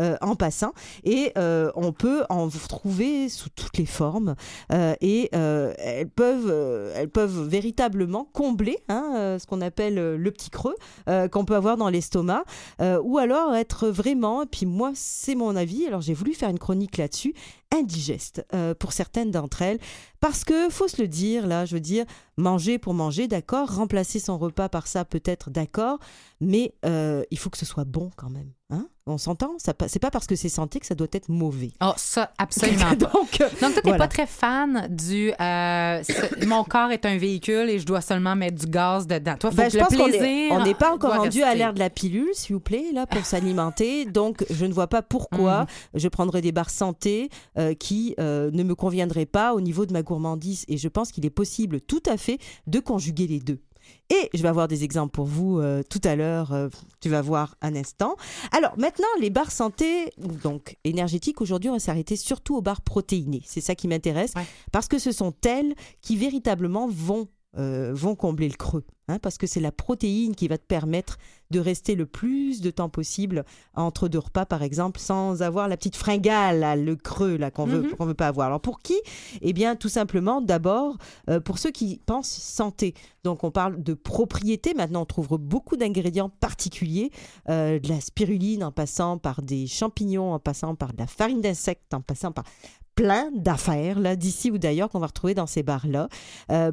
euh, en passant. Et euh, on peut en trouver sous toutes les formes. Euh, et elles peuvent, elles peuvent véritablement combler hein, ce qu'on appelle le petit creux qu'on peut avoir dans l'estomac, ou alors être vraiment. Et puis moi, c'est mon avis. Alors j'ai voulu faire une chronique là-dessus indigeste euh, pour certaines d'entre elles. Parce que, faut se le dire, là, je veux dire, manger pour manger, d'accord, remplacer son repas par ça, peut-être, d'accord, mais euh, il faut que ce soit bon quand même. Hein? On s'entend? C'est pas parce que c'est santé que ça doit être mauvais. Oh, ça, absolument pas. Donc, euh, Donc, toi, t'es voilà. pas très fan du euh, mon corps est un véhicule et je dois seulement mettre du gaz dedans. Toi, faut Ben, que je le pense plaisir. on n'est pas encore rendu à l'ère de la pilule, s'il vous plaît, là, pour s'alimenter. Donc, je ne vois pas pourquoi Mhm. je prendrais des barres santé euh, qui euh, ne me conviendraient pas au niveau de ma gourmandise. Et je pense qu'il est possible, tout à fait, de conjuguer les deux. Et je vais avoir des exemples pour vous euh, tout à l'heure, euh, tu vas voir un instant. Alors maintenant, les barres santé, donc énergétiques, aujourd'hui, on va s'arrêter surtout aux barres protéinées. C'est ça qui m'intéresse, Ouais. parce que ce sont elles qui véritablement vont, euh, vont combler le creux. hein, parce que c'est la protéine qui va te permettre de rester le plus de temps possible entre deux repas, par exemple, sans avoir la petite fringale, là, le creux là qu'on veut, Mhm. qu'on veut pas avoir. Alors pour qui? Eh bien, tout simplement, d'abord, euh, pour ceux qui pensent santé. Donc, on parle de propriété. Maintenant, on trouve beaucoup d'ingrédients particuliers, euh, de la spiruline en passant par des champignons, en passant par de la farine d'insectes, en passant par plein d'affaires là d'ici ou d'ailleurs qu'on va retrouver dans ces bars là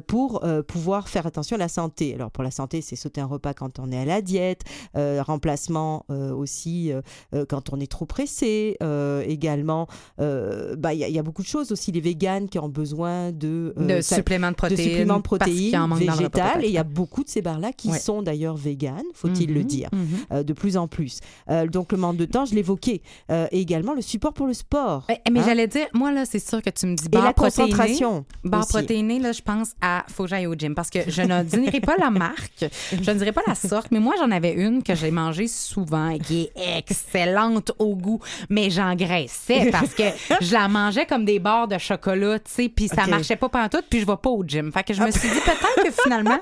pour euh, pouvoir faire attention à la santé. Alors pour la santé, c'est sauter un repas quand on est à la diète, euh, remplacement euh, aussi euh, euh, quand on est trop pressé, euh, également euh, bah il y, a- il y a beaucoup de choses aussi les véganes qui ont besoin de de ça- suppléments de de protéines. suppléments de y en protéines végétales et il y a beaucoup de ces bars là qui Ouais. sont d'ailleurs véganes, faut-il le Mhm, dire. mhm. euh, de plus en plus. Euh, donc le manque de temps, je l'évoquais. Euh, et également le support pour le sport. Mais Hein? j'allais dire, moi, là, c'est sûr que tu me dis Et barre la protéinée. concentration. Barre protéinée, là, je pense à faut que j'aille au gym parce que je ne dirai pas la marque, je ne dirai pas la sorte, mais moi, j'en avais une que j'ai mangée souvent et qui est excellente au goût, mais j'engraissais parce que je la mangeais comme des barres de chocolat, tu sais, puis ça Ok. marchait pas pendant tout, puis je vais pas au gym. Fait que je me suis dit peut-être que finalement,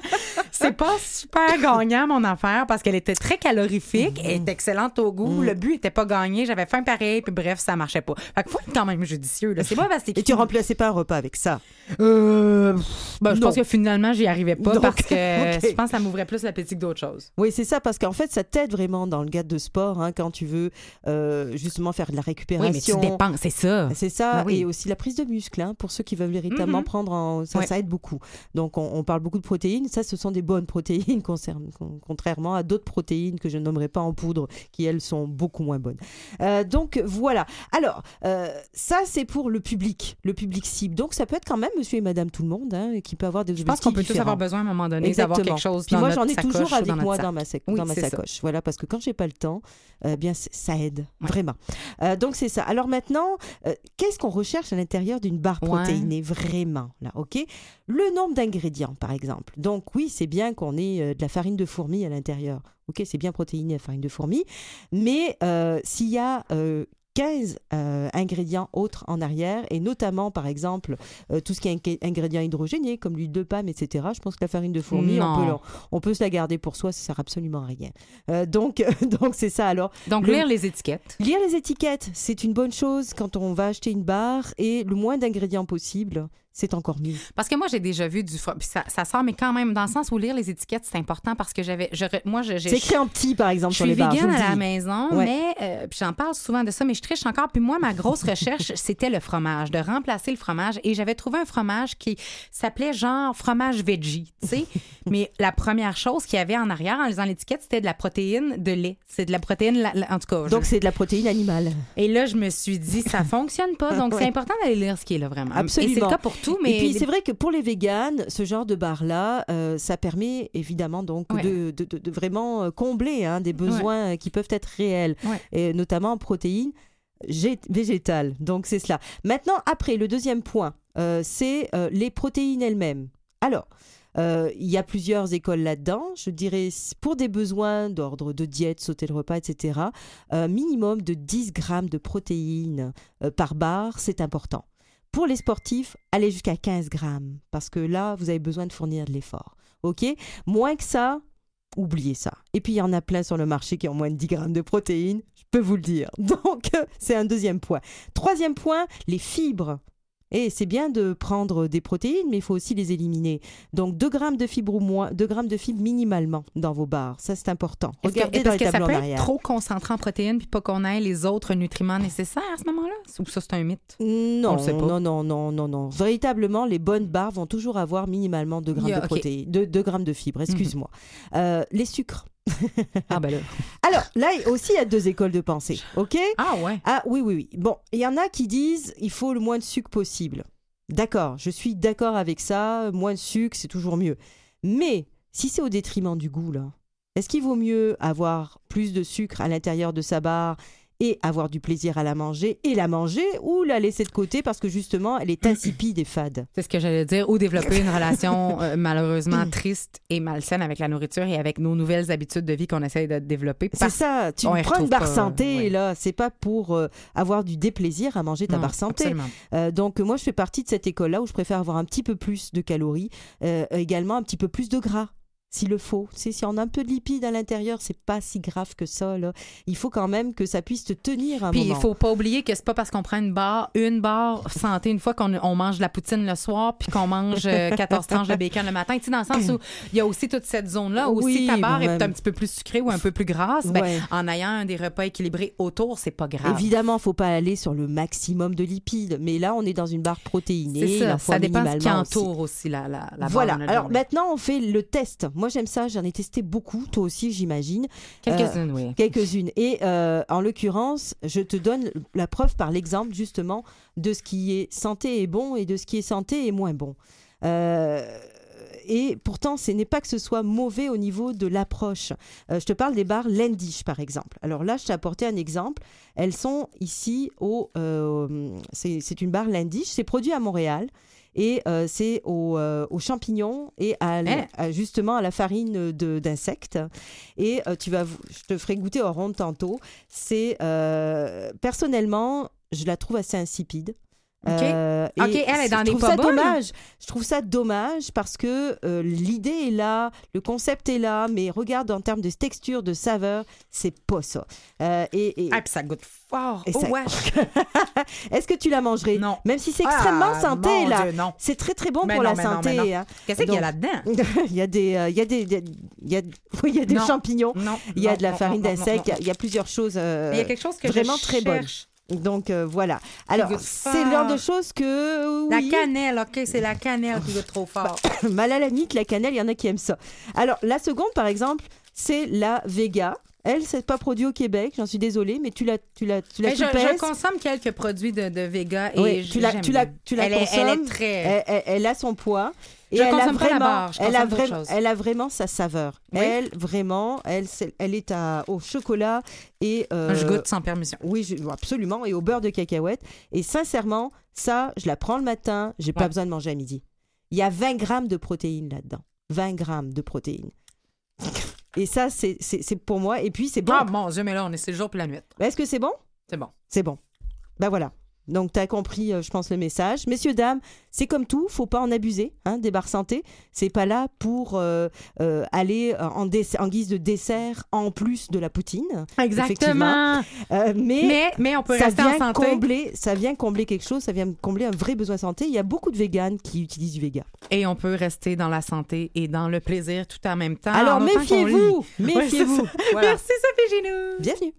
c'est pas super gagnant mon affaire parce qu'elle était très calorifique, elle était excellente au goût, le but était pas gagné, j'avais faim pareil, puis bref, ça marchait pas. Fait que faut être quand même judicieux, que Et tu remplaçais pas un repas avec ça? euh, ben, je Non. pense que finalement, j'y arrivais pas Donc, parce que je pense que ça m'ouvrait plus l'appétit que d'autres choses. Oui, c'est ça, parce qu'en fait, ça t'aide vraiment dans le cadre de sport, hein, quand tu veux euh, justement faire de la Oui, récupération. mais tu dépenses, c'est ça. C'est ça, Ben oui. et aussi la prise de muscle, hein, pour ceux qui veulent véritablement Mhm. prendre en... Ça, Ouais. ça aide beaucoup. Donc, on, on parle beaucoup de protéines. Ça, ce sont des bonnes protéines, contrairement à d'autres protéines que je nommerai pas en poudre, qui, elles, sont beaucoup moins bonnes. Euh, donc, voilà. Alors, euh, ça, c'est pour le public, le public cible. Donc, ça peut être quand même monsieur et madame tout le monde, hein, qui peut avoir des Je pense objectifs qu'on peut tous avoir besoin à un moment donné d'avoir quelque chose Puis dans moi, j'en ai toujours ou avec dans moi sac. dans ma, Oui, dans ma ça. sacoche. Voilà, parce que quand j'ai pas le temps, euh, bien, ça aide, Ouais. vraiment. Euh, donc, c'est ça. Alors maintenant, euh, qu'est-ce qu'on recherche à l'intérieur d'une barre Ouais. protéinée, vraiment, là, OK? Le nombre d'ingrédients, par exemple. Donc, oui, c'est bien qu'on ait de la farine de fourmi à l'intérieur. OK, c'est bien protéiné, la farine de fourmi. Mais s'il y a 15 euh, ingrédients autres en arrière, et notamment, par exemple, euh, tout ce qui est ingé- ingrédients hydrogénés, comme l'huile de palme, etc., je pense que la farine de fourmi, on peut, on peut se la garder pour soi, ça sert absolument à rien. Euh, donc, donc c'est ça. Alors, Donc, Le- lire les étiquettes. lire les étiquettes, c'est une bonne chose quand on va acheter une barre, et le moins d'ingrédients possible, c'est encore mieux. Parce que moi, j'ai déjà vu du fromage. Ça, ça sort, mais quand même, dans le sens où lire les étiquettes, c'est important parce que j'avais. Moi, j'ai. C'est écrit en petit, par exemple, Je sur suis les je vous le à la maison, Ouais. mais euh, puis j'en parle souvent de ça, mais je triche encore. Puis moi, ma grosse recherche, c'était le fromage, de remplacer le fromage. Et j'avais trouvé un fromage qui s'appelait genre fromage veggie, tu sais. mais la première chose qu'il y avait en arrière, en lisant l'étiquette, c'était de la protéine de lait. C'est de la protéine, la- la- en tout cas. je- Donc, c'est de la protéine animale. Et là, je me suis dit, ça fonctionne pas. Donc, c'est important d'aller lire ce qui est là, vraiment. Absolument. Et c'est le cas pour tout, mais. Et puis c'est vrai que pour les véganes, ce genre de bar-là, euh, ça permet évidemment donc Ouais. de, de- de- de vraiment euh, combler hein, des besoins euh, qui peuvent être réels, Ouais. et notamment en protéines gé- végétales. Donc c'est cela. Maintenant, après, le deuxième point, euh, c'est euh, les protéines elles-mêmes. Alors, il y a plusieurs écoles là-dedans. Je dirais, pour des besoins d'ordre de diète, sauter le repas, etc., un minimum de 10 grammes de protéines par barre, c'est important. Pour les sportifs, allez jusqu'à 15 grammes, parce que là, vous avez besoin de fournir de l'effort. OK? Moins que ça, oubliez ça. Et puis, il y en a plein sur le marché qui ont moins de 10 grammes de protéines, je peux vous le dire. Donc, euh, c'est un deuxième point. Troisième point, les fibres. Et c'est bien de prendre des protéines, mais il faut aussi les éliminer. Donc 2 grammes de fibres ou moins, 2 grammes de fibres minimalement dans vos barres. Ça, c'est important. Est-ce que- Regardez dans parce les que ça peut en être trop concentré en protéines puis pas qu'on ait les autres nutriments nécessaires à ce moment-là? Ou ça, c'est un mythe? Non, non, non, non, non, non. Véritablement, les bonnes barres vont toujours avoir minimalement 2 grammes de protéines, 2, grammes de fibres, excuse-moi. Euh, les sucres. Ah, ben là. Alors, là aussi, il y a deux écoles de pensée, OK? Ah, ouais. Ah oui, oui, oui. Bon, il y en a qui disent il faut le moins de sucre possible. D'accord, je suis d'accord avec ça. Moins de sucre, c'est toujours mieux. Mais si c'est au détriment du goût, là, est-ce qu'il vaut mieux avoir plus de sucre à l'intérieur de sa barre et avoir du plaisir à la manger et la manger ou la laisser de côté parce que justement elle est insipide et fade C'est ce que j'allais dire. Ou développer une relation euh, malheureusement triste et malsaine avec la nourriture et avec nos nouvelles habitudes de vie qu'on essaye de développer. C'est ça, tu prends une barre santé, ouais. là, c'est pas pour euh, avoir du déplaisir à manger ta Non, barre santé. Euh, donc moi, je fais partie de cette école-là où je préfère avoir un petit peu plus de calories, également un petit peu plus de gras. S'il le faut. Tu sais, si on a un peu de lipides à l'intérieur, c'est pas si grave que ça. Là. Il faut quand même que ça puisse te tenir un Puis moment. il faut pas oublier que c'est pas parce qu'on prend une barre, une barre santé une fois qu'on on mange de la poutine le soir puis qu'on mange euh, 14 tranches de bacon le matin. Tu sais, dans le sens où il y a aussi toute cette zone-là où Oui, si ta barre est un petit peu plus sucrée ou un peu plus grasse, ben, Ouais. en ayant un des repas équilibrés autour, c'est pas grave. Évidemment, faut pas aller sur le maximum de lipides, mais là, on est dans une barre protéinée. C'est ça, ça dépend ce qui minimalement aussi. entoure aussi la, la, la barre Voilà. Alors journée. maintenant, on fait le test. Moi, j'aime ça. J'en ai testé beaucoup. Toi aussi, j'imagine. Quelques-unes, oui. Quelques-unes. Et euh, en l'occurrence, je te donne la preuve par l'exemple justement de ce qui est santé et bon et de ce qui est santé et moins bon. Euh, et pourtant, ce n'est pas que ce soit mauvais au niveau de l'approche. Euh, je te parle des barres Lendish, par exemple. Alors là, je t'ai apporté un exemple. Elles sont ici au... euh, c'est c'est une barre Lendish. C'est produit à Montréal. Et euh, c'est au, euh, aux champignons et à, Hein? à- justement à la farine de- d'insectes. Et euh, tu vas, je te ferai goûter en ronde tantôt. C'est euh, personnellement, je la trouve assez insipide. OK. Euh, OK, et elle est dans je des trouve pas ça bonnes. dommage. Je trouve ça dommage parce que euh, l'idée est là, le concept est là, mais regarde en termes de texture, de saveur, c'est pas ça. Euh, et, et- Ah, puis ça goûte fort. Et oh, ça- wesh. Est-ce que tu la mangerais? Non. Même si c'est extrêmement Ah, santé, là. C'est très très bon Mais pour non, la mais santé. hein. Qu'est-ce qu'il y a là-dedans? il y a des, il y a des, il y a, oui, il y a des Non. champignons. Non. Il y a de la farine d'insectes. Il y a- plusieurs choses. Il y a quelque chose que vraiment je très bonne. Donc euh, voilà. Alors c'est le genre de choses que La oui, cannelle, OK, c'est la cannelle qui goûte trop fort. mal à la limite la cannelle, il y en a qui aiment ça. Alors la seconde par exemple, c'est la Vega. Elle, c'est pas produit au Québec, j'en suis désolée, mais tu la, tu la, tu la Mais je, consomme quelques produits de, de Vega et Oui, je- tu la, tu la, tu la elle, est, consommes. elle est très... Elle, elle- elle a son poids. Et Je elle a pas la vraiment, barre, je elle, a choses. elle a vraiment sa saveur. Oui. Elle, vraiment, elle, est à, au chocolat et. euh, Je goûte sans permission. Oui, je- absolument. Et au beurre de cacahuète. Et sincèrement, ça, je la prends le matin, j'ai pas Ouais. besoin de manger à midi. Il y a 20 grammes de protéines là-dedans. 20 grammes de protéines. Et ça, c'est pour moi. Et puis, c'est bon. Ah mon Dieu, mais là, on est c'est le jour puis la nuit. Est-ce que c'est bon? C'est bon. C'est bon. Ben voilà. Donc, tu as compris, euh, je pense, le message. Messieurs, dames, c'est comme tout, faut pas en abuser, hein, des barres santé. C'est pas là pour euh, euh, aller en, en guise de dessert en plus de la poutine. Exactement. Euh, mais, Mais, mais on peut ça rester en vient, santé. combler, ça vient combler quelque chose, ça vient combler un vrai besoin santé. Il y a beaucoup de véganes qui utilisent du véga. Et on peut rester dans la santé et dans le plaisir tout en même temps. Alors en méfiez-vous, méfiez-vous. Ouais. Voilà. Merci Sophie Ginou. Bienvenue.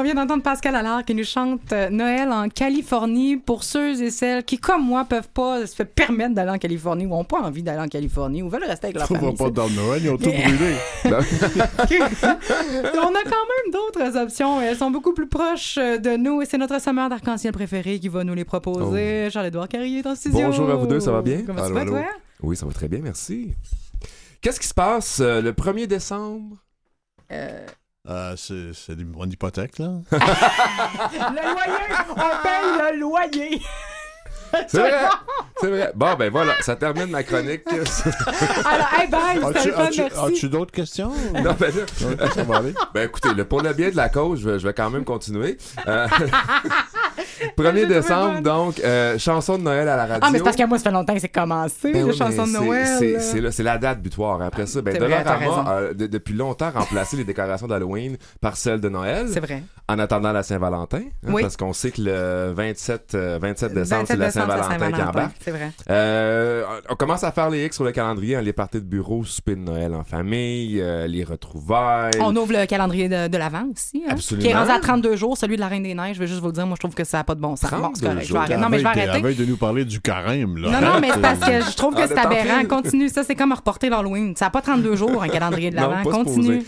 On vient d'entendre Pascal Allard qui nous chante euh, Noël en Californie pour ceux et celles qui, comme moi, peuvent pas se permettre d'aller en Californie ou ont pas envie d'aller en Californie ou veulent rester avec leur On va famille. pas dans le Noël, ils ont tout brûlé. On a quand même d'autres options et elles sont beaucoup plus proches euh, de nous et c'est notre sommeur d'arc-en-ciel préféré qui va nous les proposer. Charles-Édouard Carrier est en studio. Bonjour à vous deux, ça va bien? Comment Allô, ça va, allô? toi? Oui, ça va très bien, merci. Qu'est-ce qui se passe euh, le 1er décembre? Euh, Euh, c'est c'est mon hypothèque, là. le loyer! On paye le loyer! C'est vrai. C'est vrai. Bon, ben voilà, ça termine ma chronique. Alors, hey, bye, c'était As-tu le fun, as-tu- merci. as-tu d'autres questions? Non, ben là, ça va aller. Ben écoutez, le- pour le bien de la cause, je vais, je vais quand même continuer. Euh, 1er décembre, donc, euh, chanson de Noël à la radio. Ah, mais c'est parce que moi, ça fait longtemps que c'est commencé, Ben les oui, chansons de Noël. c'est- la date butoir. Après ça, ben, raison. a de- depuis longtemps remplacé les décorations d'Halloween par celles de Noël. C'est vrai. En attendant la Saint-Valentin. hein, Oui. Parce qu'on sait que le 27, euh, 27 décembre, 27 c'est la décembre, qui embarque. C'est vrai. Euh, on commence à faire les X sur le calendrier, hein, les parties de bureau, souper de Noël en famille, euh, les retrouvailles. On ouvre le calendrier de, de l'Avent aussi. Hein, Absolument. Qui est rendu à 32 jours, celui de la Reine des Neiges. Je vais juste vous le dire, moi, je trouve que ça n'a pas de bon sens. Bon, c'est 32 correct. Je vais arrêter. Non, mais je vais La veille- arrêter. De nous parler du carême, là. Non, non, mais c'est parce que je trouve que Ah, c'est aberrant. Continue, ça, c'est comme reporter l'Halloween. Ça n'a pas 32 jours, un calendrier de l'Avent. Continue.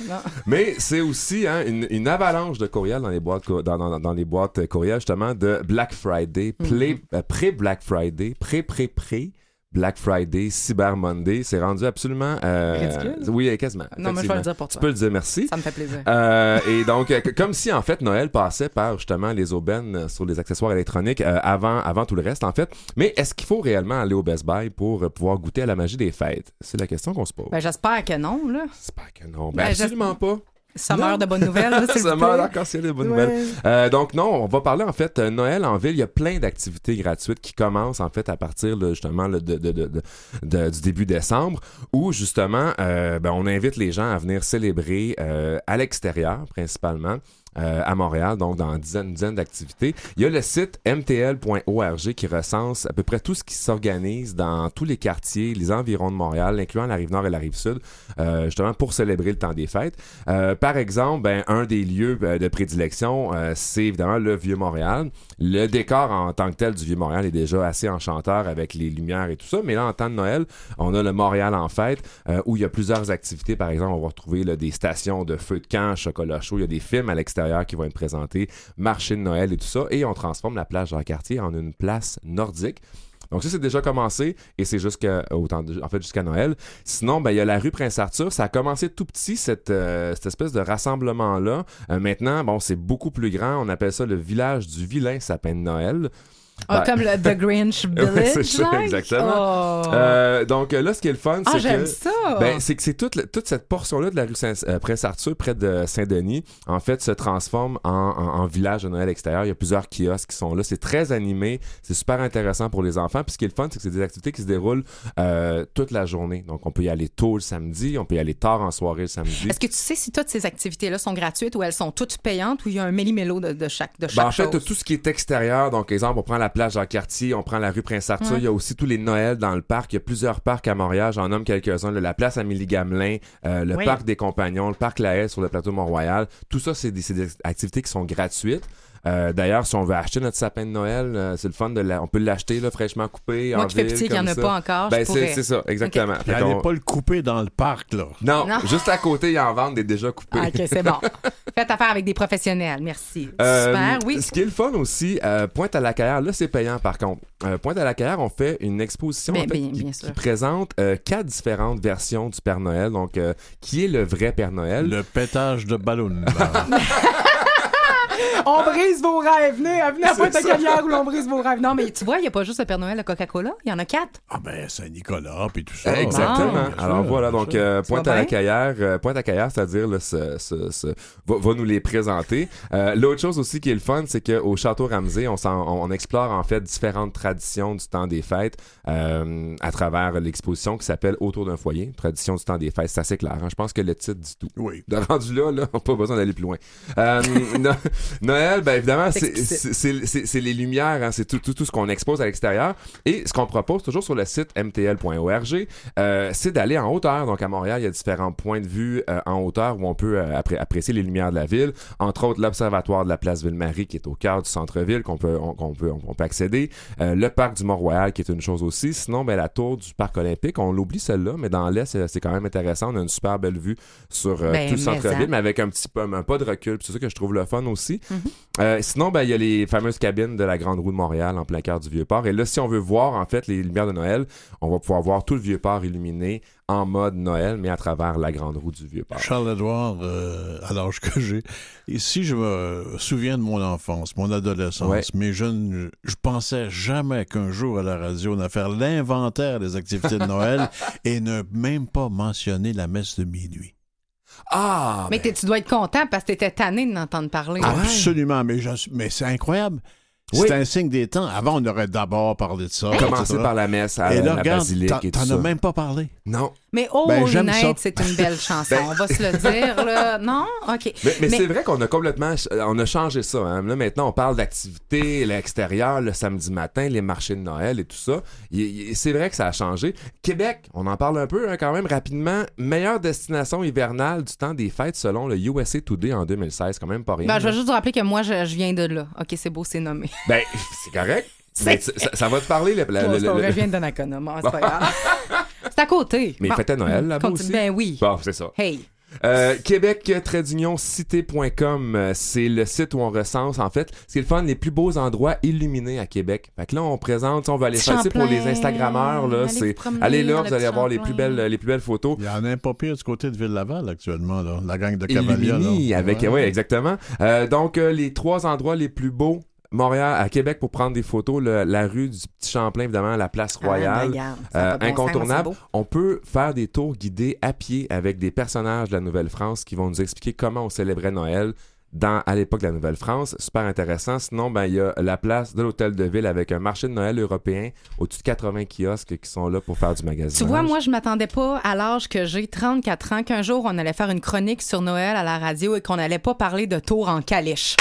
Mais c'est aussi hein, une, une avalanche de courriels dans les boîtes dans, dans, dans les boîtes courriels justement de Black Friday, Mhm. play- euh, pré-Black Friday, pré-pré-pré. Black Friday, Cyber Monday, c'est rendu absolument euh, Ridicule. Oui, quasiment. Non, mais je vais le dire pour Tu toi. peux le dire merci. Ça me fait plaisir. Euh, et donc, euh, comme si en fait Noël passait par justement les aubaines sur les accessoires électroniques euh, avant, avant tout le reste en fait. Mais est-ce qu'il faut réellement aller au Best Buy pour pouvoir goûter à la magie des fêtes? C'est la question qu'on se pose. Ben, j'espère que non, là. J'espère que non. Ben, Ben, absolument pas. Summer Non. de bonnes nouvelles, là, Summer plaît. d'arc-en-ciel de bonnes Ouais. nouvelles. Euh, donc non, on va parler en fait euh, Noël en ville. Il y a plein d'activités gratuites qui commencent en fait à partir là, justement là, de, de, de, de- de- du début décembre, où justement euh, ben, on invite les gens à venir célébrer euh, à l'extérieur principalement. Euh, à Montréal, donc dans une dizaine, d'activités. Il y a le site mtl.org qui recense à peu près tout ce qui s'organise dans tous les quartiers, les environs de Montréal, incluant la rive nord et la rive sud, euh, justement pour célébrer le temps des fêtes. Euh, par exemple, ben, un des lieux euh, de prédilection, euh, c'est évidemment le Vieux-Montréal. Le décor en tant que tel du Vieux-Montréal est déjà assez enchanteur avec les lumières et tout ça, mais là, en temps de Noël, on a le Montréal en fête euh, où il y a plusieurs activités. Par exemple, on va retrouver là, des stations de feu de camp, chocolat chaud, il y a des films à l'extérieur qui vont être présentés, marché de Noël et tout ça, et on transforme la plage d'un quartier en une place nordique. Donc ça, c'est déjà commencé et c'est jusqu'à en fait jusqu'à Noël. Sinon, ben il y a la rue Prince-Arthur. Ça a commencé tout petit cette euh, espèce de rassemblement là. maintenant, bon, c'est beaucoup plus grand. On appelle ça le village du vilain sapin de Noël. Ah, Ben- comme le The Grinch Village. Ouais, c'est ça, like? exactement. Oh. Euh, donc euh, là, ce qui est le fun, Ah, c'est que ça. ben, c'est que c'est toute, toute cette portion-là de la rue Saint- euh, Prince-Arthur, près de Saint-Denis, en fait, se transforme en, en- en village de Noël extérieur. Il y a plusieurs kiosques qui sont là. C'est très animé. C'est super intéressant pour les enfants. Puis ce qui est le fun, c'est que c'est des activités qui se déroulent euh, toute la journée. Donc, on peut y aller tôt le samedi, on peut y aller tard en soirée le samedi. Est-ce que tu sais si toutes ces activités-là sont gratuites ou elles sont toutes payantes ou il y a un méli-mélo de, de chaque, de chaque Ben, en fait, chose? tout ce qui est extérieur, donc exemple, on prend la le quartier, on prend la rue Prince-Arthur, Ouais. il y a aussi tous les Noëls dans le parc, il y a plusieurs parcs à Montréal, j'en nomme quelques-uns, la place Amélie-Gamelin, euh, le Oui. parc des Compagnons, le parc La Haye sur le plateau Mont-Royal, tout ça, c'est des, c'est des activités qui sont gratuites. Euh, D'ailleurs, si on veut acheter notre sapin de Noël, euh, c'est le fun de la... on peut l'acheter là, fraîchement coupé Moi en qui fais petit, qu'il y en a pas encore, Ben, c'est ça, exactement. Fait allez qu'on- pas le couper dans le parc, là. Non, Non. juste à côté, ils en vendent des déjà coupés. Ah, OK, c'est bon. Faites affaire avec des professionnels. Merci. Euh, Super, oui. Ce qui est le fun aussi, euh, Pointe à la Carrière, là c'est payant par contre. Euh, Pointe à la Carrière, on fait une exposition Bien, en fait, bien, qui, bien qui sûr. présente euh, quatre différentes versions du Père Noël. Donc, euh, qui est le vrai Père Noël? Le pétage de ballon. On brise vos rêves. Venez, venez à ça. Pointe-à-Calière où on brise vos rêves. Non, mais tu vois, il n'y a pas juste le Père Noël, le Coca-Cola. Il y en a quatre. ah ben, Saint-Nicolas, puis tout ça. Exactement. Sûr, Alors voilà, donc euh, Pointe à la? Carrière, euh, Pointe à la Carrière, c'est-à-dire là, ce, ce, ce- va, va nous les présenter. Euh, L'autre chose aussi qui est le fun, c'est qu'au Château Ramsey, on, explore en fait différentes traditions du temps des fêtes euh, à travers l'exposition qui s'appelle Autour d'un foyer, tradition du temps des fêtes. C'est assez clair. hein. Je pense que le titre dit tout. Oui. De rendu là, là, on n'a pas besoin d'aller plus loin. Euh, Noël, ben évidemment, C'est les lumières, hein, c'est tout, tout, tout ce qu'on expose à l'extérieur. Et ce qu'on propose toujours sur le site mtl.org, euh, c'est d'aller en hauteur. Donc à Montréal, il y a différents points de vue euh, en hauteur où on peut euh, appré- apprécier les lumières de la ville. Entre autres, l'observatoire de la place Ville-Marie qui est au cœur du centre-ville qu'on peut, on, qu'on peut, on, peut accéder. Le parc du Mont-Royal qui est une chose aussi. Sinon, ben, la tour du parc olympique, on l'oublie celle-là, mais dans l'est, c'est quand même intéressant. On a une super belle vue sur Ben, tout le mais centre-ville, mais avec un petit peu, un pas de recul. C'est ça que je trouve le fun aussi. Mhm. Euh, sinon, ben, il y a les fameuses cabines de la Grande Roue de Montréal en plein cœur du Vieux-Port. Et là, si on veut voir, en fait, les lumières de Noël, on va pouvoir voir tout le Vieux-Port illuminé en mode Noël, mais à travers la Grande Roue du Vieux-Port. Charles-Édouard, euh, à l'âge que j'ai, et si je me souviens de mon enfance, mon adolescence, Ouais. mes jeunes, je pensais jamais qu'un jour à la radio, on a faire l'inventaire des activités de Noël et ne même pas mentionner la messe de minuit. Ah! Mais t'es- tu dois être content parce que t'étais tanné de n'entendre parler. Absolument, mais, je- mais c'est incroyable. Oui. C'est un signe des temps. Avant, on aurait d'abord parlé de ça. Commencer par la messe à Et la, là, la regarde, basilique t'en- et tout t'en ça. as même pas parlé. Non. Mais Oh Ben, j'aime ça. Night, c'est une belle chanson. Ben- On va se le dire, là. Non? OK. Mais, mais c'est vrai qu'on a complètement, on a changé ça. hein. Là maintenant, on parle d'activités à l'extérieur le samedi matin, les marchés de Noël et tout ça. C'est vrai que ça a changé. Québec, on en parle un peu hein, quand même rapidement. Meilleure destination hivernale du temps des fêtes selon le USA Today en 2016, quand même pas rien. Ben, je vais juste vous rappeler que moi, je, je viens de là. OK, c'est beau, c'est nommé. Ben, c'est correct. Mais ça, ça va te parler le, la- le- c'est le- Donnacona. c'est pas grave. c'est à côté. Mais Bon. fêtait Noël là-bas Continue. aussi. Ben oui. Bon, c'est ça. Hey. Euh, Québec cité.com, euh, c'est le site où on recense en fait ce qui est le fun les plus beaux endroits illuminés à Québec. Fait que là on présente, on va aller faire tu sais, pour les Champlain, Instagrammeurs là, allez c'est vous promener allez là, dans vous le allez petit avoir les Champlain. plus belles les plus belles photos. Il y en a un pas pire du côté de Ville-Laval actuellement, là. la gang de Cavalier. Illumini avec Ouais. ouais, exactement. Euh, donc euh, les trois endroits les plus beaux Montréal, à Québec pour prendre des photos, le- la rue du Petit Champlain, évidemment, la place Ah, ben, Royale, euh, bon incontournable. On peut faire des tours guidés à pied avec des personnages de la Nouvelle-France qui vont nous expliquer comment on célébrait Noël dans, à l'époque de la Nouvelle-France. Super intéressant. Sinon, ben, il y a la place de l'Hôtel de Ville avec un marché de Noël européen, au-dessus de 80 kiosques qui sont là pour faire du magasin. Tu vois, moi, je m'attendais pas à l'âge que j'ai, 34 ans, qu'un jour, on allait faire une chronique sur Noël à la radio et qu'on allait pas parler de tour en calèche.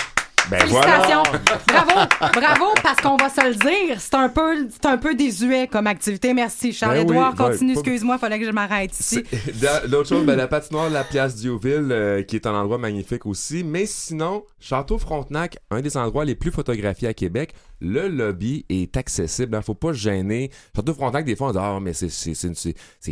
Ben Félicitations! Bravo! Bravo, parce qu'on va se le dire, c'est un peu, c'est un peu désuet comme activité. Merci. Charles-Édouard, Ben oui, continue. Excuse-moi, il fallait que je m'arrête ici. L'autre chose, ben, la patinoire de la place Diouville, euh, qui est un endroit magnifique aussi. Mais sinon, Château Frontenac, un des endroits les plus photographiés à Québec, le lobby est accessible. Il faut pas se gêner. Château Frontenac, des fois, on dit Ah, mais c'est-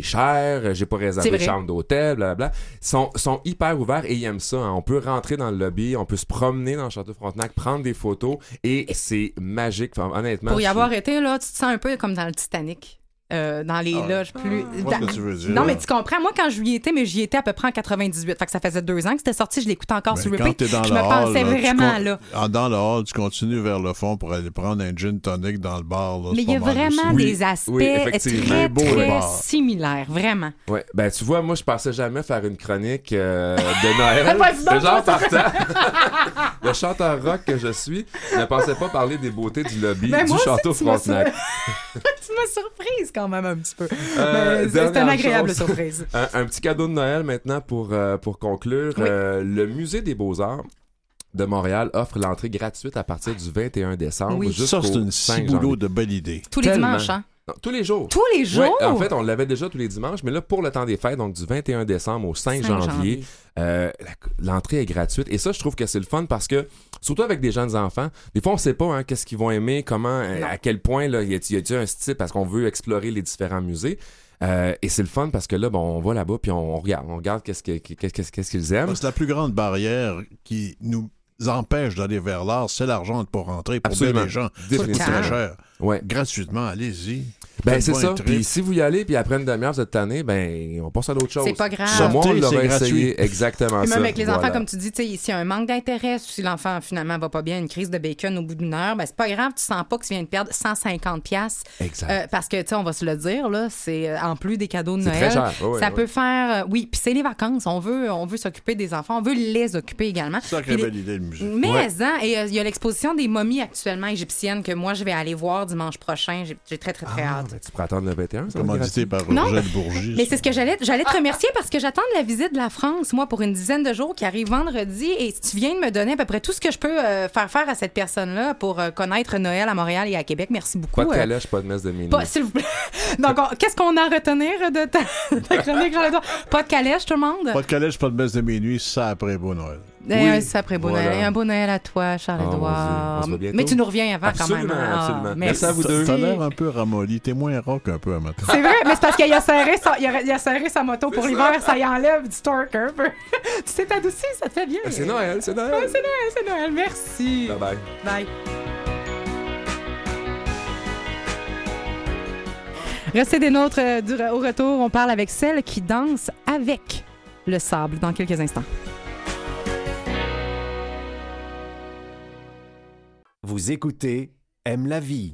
cher, j'ai pas réservé de chambre d'hôtel, blablabla. Ils sont, sont hyper ouverts et ils aiment ça. hein. On peut rentrer dans le lobby, on peut se promener dans le Château Frontenac, prendre des photos et c'est magique. Enfin, honnêtement. Pour y je- avoir été, là, tu te sens un peu comme dans le Titanic. Euh, dans les Ah, loges plus. je vois ce que tu veux dire. Non, mais tu comprends. Moi, quand je lui étais, mais j'y étais à peu près en 98. Fait que ça faisait deux ans que c'était sorti. Je l'écoutais encore sur quand repeat. dans je le me hall, pensais là, vraiment con- là. Ah, Dans le hall, tu continues vers le fond pour aller prendre un gin tonic dans le bar. là, Mais il y a vraiment aussi. des aspects oui, effectivement. très, beau très similaires. Vraiment. Ouais, ben tu vois, moi je pensais jamais faire une chronique euh, de Noël. De genre partant. le chanteur rock que je suis ne pensais pas parler des beautés du lobby Ben, du château Frontenac. tu m'as surprise quand même un petit peu. Euh, c'est- une agréable chose. surprise. un, un petit cadeau de Noël maintenant pour, euh, pour conclure. Oui. Euh, le musée des beaux-arts de Montréal offre l'entrée gratuite à partir du 21 décembre Oui. jusqu'au Ça, c'est une 5 ciboulot janvier. de belle idée. Tous les Tellement. dimanches, hein? Non, tous les jours. Tous les jours? Ouais, en fait, on l'avait déjà tous les dimanches, mais là, pour le temps des fêtes, donc du 21 décembre au 5, 5 janvier, janvier. euh, l'entrée est gratuite. Et ça, je trouve que c'est le fun parce que, surtout avec des jeunes enfants, des fois, on sait pas hein, qu'est-ce qu'ils vont aimer, comment, euh, Non. à quel point, là, y a-t-il un style parce qu'on veut explorer les différents musées. Euh, et c'est le fun parce que là, bon, on va là-bas puis on, on regarde, on regarde qu'est-ce que- qu'est-ce qu'est-ce- qu'est-ce qu'ils aiment. C'est la plus grande barrière qui nous empêche d'aller vers l'art, c'est l'argent pour rentrer. Pour Absolument. les gens, c'est très cher. Ouais. Gratuitement, allez-y. Ben, c'est ça. Puis si vous y allez, puis après une demi-heure, vous êtes tanné, ben, on passe à d'autres choses. C'est pas grave. Ça, moi, on l'aurait c'est gratuit. essayé exactement Puis ça. même avec les Voilà. enfants, comme tu dis, s'il y a un manque d'intérêt, si l'enfant finalement va pas bien, une crise de bacon au bout d'une heure, ben c'est pas grave, tu sens pas que tu viens de perdre 150 pièces Exact. parce que tu sais, on va se le dire là, c'est euh, en plus des cadeaux de C'est Noël, très cher. Ça peut faire euh, oui, puis c'est les vacances, on veut on veut s'occuper des enfants, on veut les occuper également. Sacrée Puis les- belle idée, le Mais Ouais. hein, et euh, il y a l'exposition des momies actuellement égyptiennes que moi je vais aller voir dimanche prochain, j'ai très très très Ah, hâte. ben, tu pourrais attendre le 21, ça Commandité par Non. Roger Bourgie. Mais c'est ce que j'allais j'allais te remercier parce que j'attends de la visite de la France, moi, pour une dizaine de jours qui arrive vendredi. Et tu viens de me donner à peu près tout ce que je peux euh, faire faire à cette personne-là pour euh, connaître Noël à Montréal et à Québec, merci beaucoup. Pas de Euh, calèche, pas de messe de minuit. s'il vous plaît. Donc, on- qu'est-ce qu'on a à retenir de ta, ta chronique, Jean-Lédouard? Pas de calèche, tout le monde? Pas de calèche, pas de messe de minuit, ça après beau Noël. Eh, Oui, un sacré beau voilà. Noël. Et un beau Noël à toi, Ah, Charles-Édouard. voit bientôt. Mais tu nous reviens avant Absolument, quand même. hein. absolument. Ah, Merci à vous deux. T'as l'air un peu ramolli. T'es moins rock un peu à matin. C'est vrai, mais c'est parce qu'il a serré sa, il a, il a serré sa moto pour l'hiver, ça y enlève du torque un peu. tu t'es adouci, ça te fait bien. C'est Noël, c'est Noël. Ouais, c'est Noël, c'est Noël. Merci. Bye bye. Bye. Restez des nôtres euh, du- au retour. On parle avec celle qui danse avec le sable dans quelques instants. Vous écoutez Aime la vie.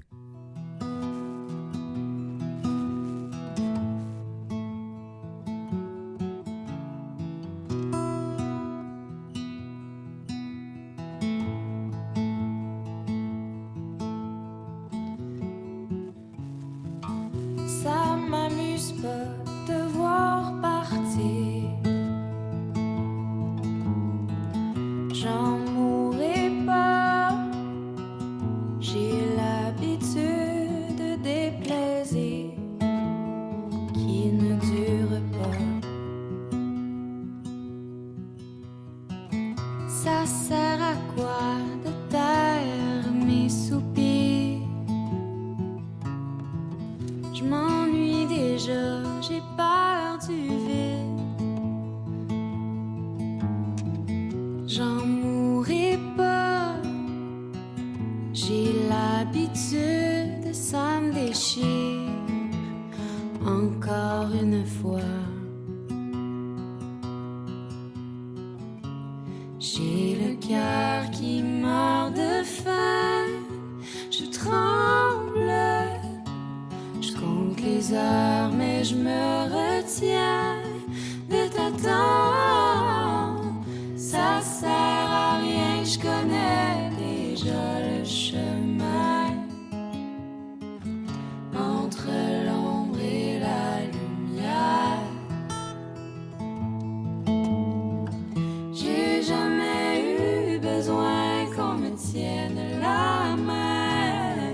Me la main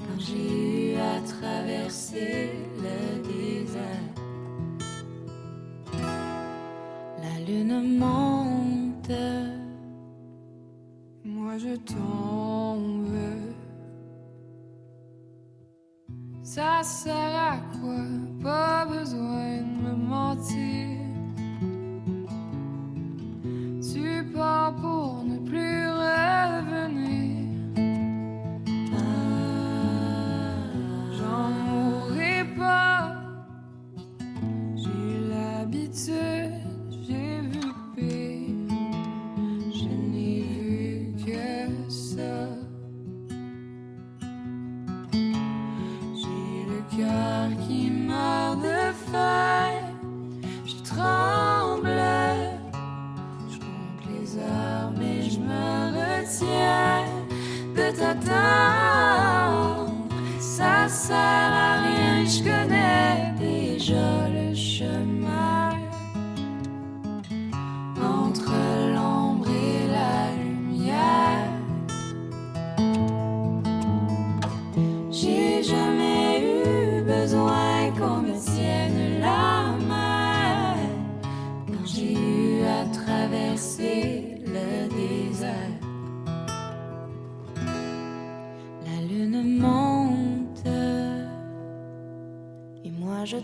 quand j'ai eu à traverser le désert. La lune monte, moi je tombe. Ça sert à quoi? Pas besoin de me mentir. Tu pars pour ne plus t'attendre. Ça sert à rien, je connais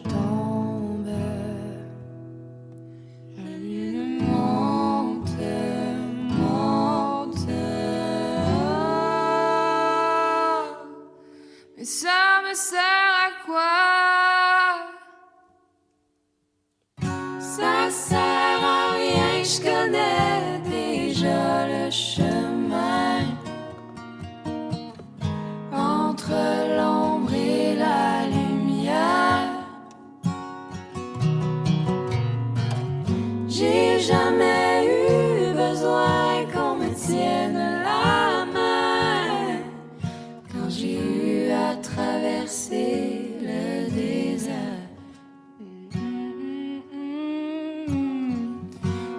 moi traverser le désert.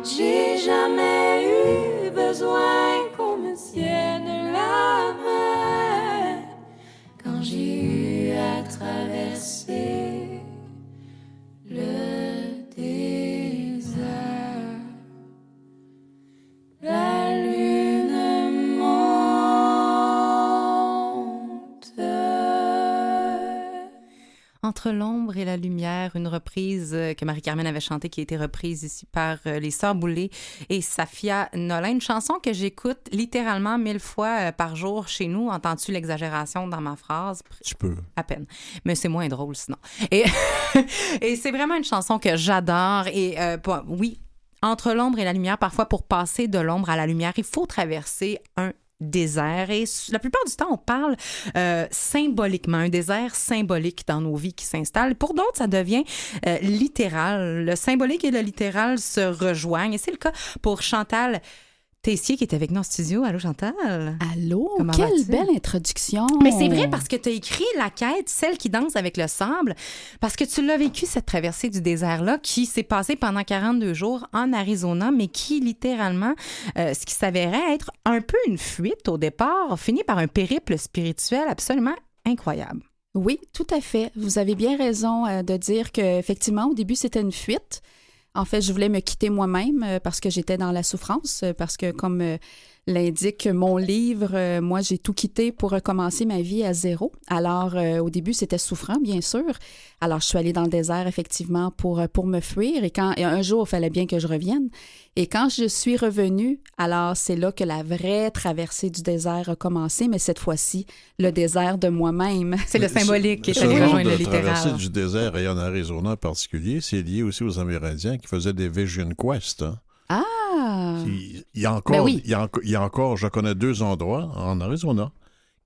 J'ai jamais eu besoin qu'on me tienne la main quand j'ai eu à traverser Entre l'ombre et la lumière, une reprise euh, que Marie-Carmen avait chantée, qui a été reprise ici par euh, les Sœurs Boulay et Safia Nolin. Une chanson que j'écoute littéralement mille fois euh, par jour chez nous. Entends-tu l'exagération dans ma phrase? Tu peux. À peine. Mais c'est moins drôle sinon. Et, et c'est vraiment une chanson que j'adore. Et euh, oui, entre l'ombre et la lumière, parfois pour passer de l'ombre à la lumière, il faut traverser un désert. Et la plupart du temps, on parle euh, symboliquement, un désert symbolique dans nos vies qui s'installe. Pour d'autres, ça devient euh, littéral. Le symbolique et le littéral se rejoignent. Et c'est le cas pour Chantal Tessier qui est avec nous en studio. Allô, Chantal? Allô? Comment Quelle belle introduction! Mais c'est vrai parce que tu as écrit La quête, celle qui danse avec le sable, parce que tu l'as vécu, cette traversée du désert-là, qui s'est passée pendant 42 jours en Arizona, mais qui, littéralement, euh, ce qui s'avérait être un peu une fuite au départ, finit par un périple spirituel absolument incroyable. Oui, tout à fait. Vous avez bien raison euh, de dire qu'effectivement, au début, c'était une fuite. En fait, je voulais me quitter moi-même euh, parce que j'étais dans la souffrance, euh, parce que comme euh, l'indique mon livre, euh, moi, j'ai tout quitté pour recommencer ma vie à zéro. Alors, euh, au début, c'était souffrant, bien sûr. Alors, je suis allée dans le désert, effectivement, pour, euh, pour me fuir. Et, quand, et un jour, il fallait bien que je revienne. Et quand je suis revenue, alors c'est là que la vraie traversée du désert a commencé, mais cette fois-ci, le désert de moi-même. C'est le symbolique qui est allé rejoindre le de traversée littéral. du désert et en Arizona en particulier, c'est lié aussi aux Amérindiens qui faisaient des Vision Quest. hein. Ah! Il il y a encore, Ben oui. il, y a, enco- il y a encore, je connais deux endroits en Arizona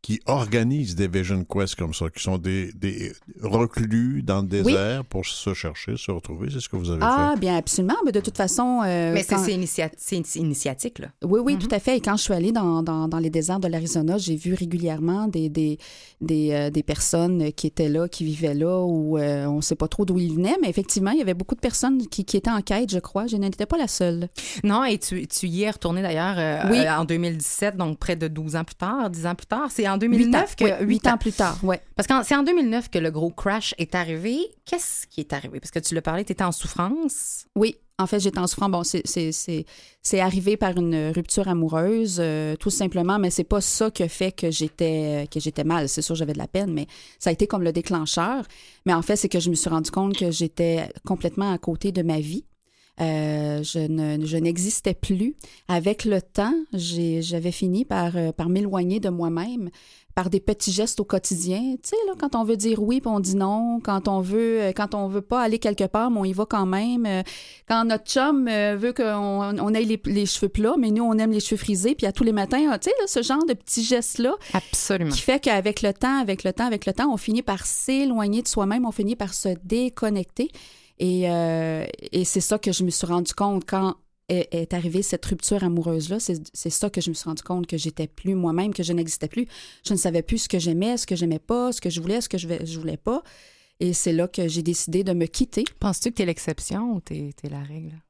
qui organisent des Vision Quest comme ça, qui sont des, des reclus dans le Oui. désert pour se chercher, se retrouver. C'est ce que vous avez Ah, fait. bien, absolument. Mais de toute façon. euh, Mais c'est quand- c'est initia- c'est initiatique, là. Oui, oui, Mhm. tout à fait. Et quand je suis allée dans, dans, dans les déserts de l'Arizona, j'ai vu régulièrement des, des, des, euh, des personnes qui étaient là, qui vivaient là, où euh, on ne sait pas trop d'où ils venaient, mais effectivement, il y avait beaucoup de personnes qui, qui étaient en quête, je crois. Je n'étais pas la seule. Non, et tu, tu y es retourné d'ailleurs euh, Oui. euh, en 2017, donc près de 12 ans plus tard, 10 ans plus tard. C'est en 2009 que. oui, huit ans plus tard, ouais. Parce que c'est en 2009 que le gros crash est arrivé. Qu'est-ce qui est arrivé? Parce que tu l'as parlé, tu étais en souffrance. Oui, en fait, j'étais en souffrance. Bon, c'est- arrivé par une rupture amoureuse, euh, tout simplement, mais c'est pas ça qui a fait que j'étais que j'étais mal. C'est sûr, j'avais de la peine, mais ça a été comme le déclencheur. Mais en fait, c'est que je me suis rendu compte que j'étais complètement à côté de ma vie. Euh, je ne- je n'existais plus. Avec le temps, j'ai- j'avais fini par, euh, par m'éloigner de moi-même par des petits gestes au quotidien. Tu sais, là, quand on veut dire oui, puis on dit non. Quand on veut, euh, quand on veut pas aller quelque part, mais on y va quand même. Euh, Quand notre chum veut qu'on on ait les, les cheveux plats, mais nous, on aime les cheveux frisés, puis à tous les matins, tu sais, là, ce genre de petits gestes-là. Absolument. Qui fait qu'avec le temps, avec le temps, avec le temps, on finit par s'éloigner de soi-même, on finit par se déconnecter. Et, euh, et c'est ça que je me suis rendu compte quand est, arrivée cette rupture amoureuse-là. C'est ça que je me suis rendu compte que j'étais plus moi-même, que je n'existais plus. Je ne savais plus ce que j'aimais, ce que j'aimais pas, ce que je voulais, ce que je, je voulais pas. Et c'est là que j'ai décidé de me quitter. Penses-tu que tu es l'exception ou tu es, la règle?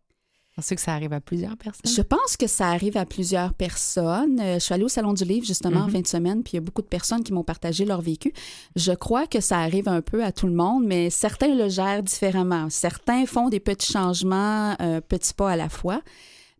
Penses-tu que ça arrive à plusieurs personnes? Je pense que ça arrive à plusieurs personnes. Euh, Je suis allée au Salon du Livre justement en Mhm. fin de semaine, puis il y a beaucoup de personnes qui m'ont partagé leur vécu. Je crois que ça arrive un peu à tout le monde, mais certains le gèrent différemment. Certains font des petits changements, euh, petits pas à la fois.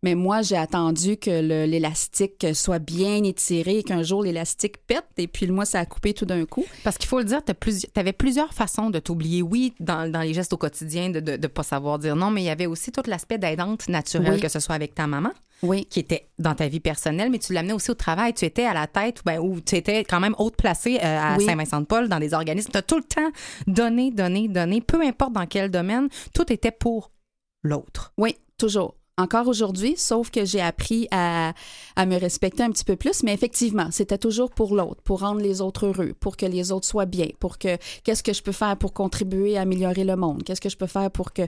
Mais moi, j'ai attendu que l'élastique soit bien étiré et qu'un jour l'élastique pète, et puis moi, ça a coupé tout d'un coup. Parce qu'il faut le dire, tu avais plusieurs façons de t'oublier. Oui, dans, dans les gestes au quotidien, de ne pas savoir dire non, mais il y avait aussi tout l'aspect d'aidante naturelle, Oui. que ce soit avec ta maman, oui. qui était dans ta vie personnelle, mais tu l'amenais aussi au travail. Tu étais à la tête, ben, ou tu étais quand même haute placée euh, à Oui. Saint-Vincent-de-Paul, dans des organismes. Tu as tout le temps donné, donné, donné, peu importe dans quel domaine, tout était pour l'autre. Oui, toujours. Encore aujourd'hui, sauf que j'ai appris à, à me respecter un petit peu plus, mais effectivement, c'était toujours pour l'autre, pour rendre les autres heureux, pour que les autres soient bien, pour que qu'est-ce que je peux faire pour contribuer à améliorer le monde, qu'est-ce que je peux faire pour que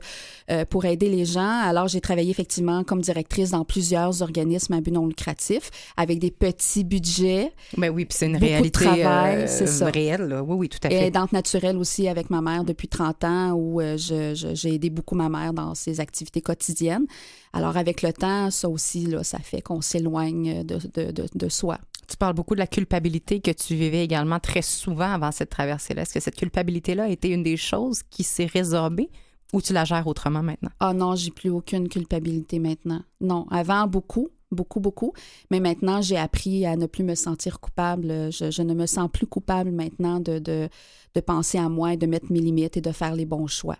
euh, pour aider les gens? Alors j'ai travaillé effectivement comme directrice dans plusieurs organismes à but non lucratif avec des petits budgets. Ben oui, puis c'est une de réalité travail, euh, c'est ça. réelle. là. Oui, oui, tout à Et fait. aidante naturelle aussi avec ma mère depuis 30 ans où euh, j'ai aidé beaucoup ma mère dans ses activités quotidiennes. Alors avec le temps, ça aussi, là, ça fait qu'on s'éloigne de, de, de, de soi. Tu parles beaucoup de la culpabilité que tu vivais également très souvent avant cette traversée-là. Est-ce que cette culpabilité-là a été une des choses qui s'est résorbée ou tu la gères autrement maintenant? Ah non, j'ai plus aucune culpabilité maintenant. Non, avant beaucoup, beaucoup, beaucoup. Mais maintenant, j'ai appris à ne plus me sentir coupable. Je, je ne me sens plus coupable maintenant de, de, de penser à moi et de mettre mes limites et de faire les bons choix.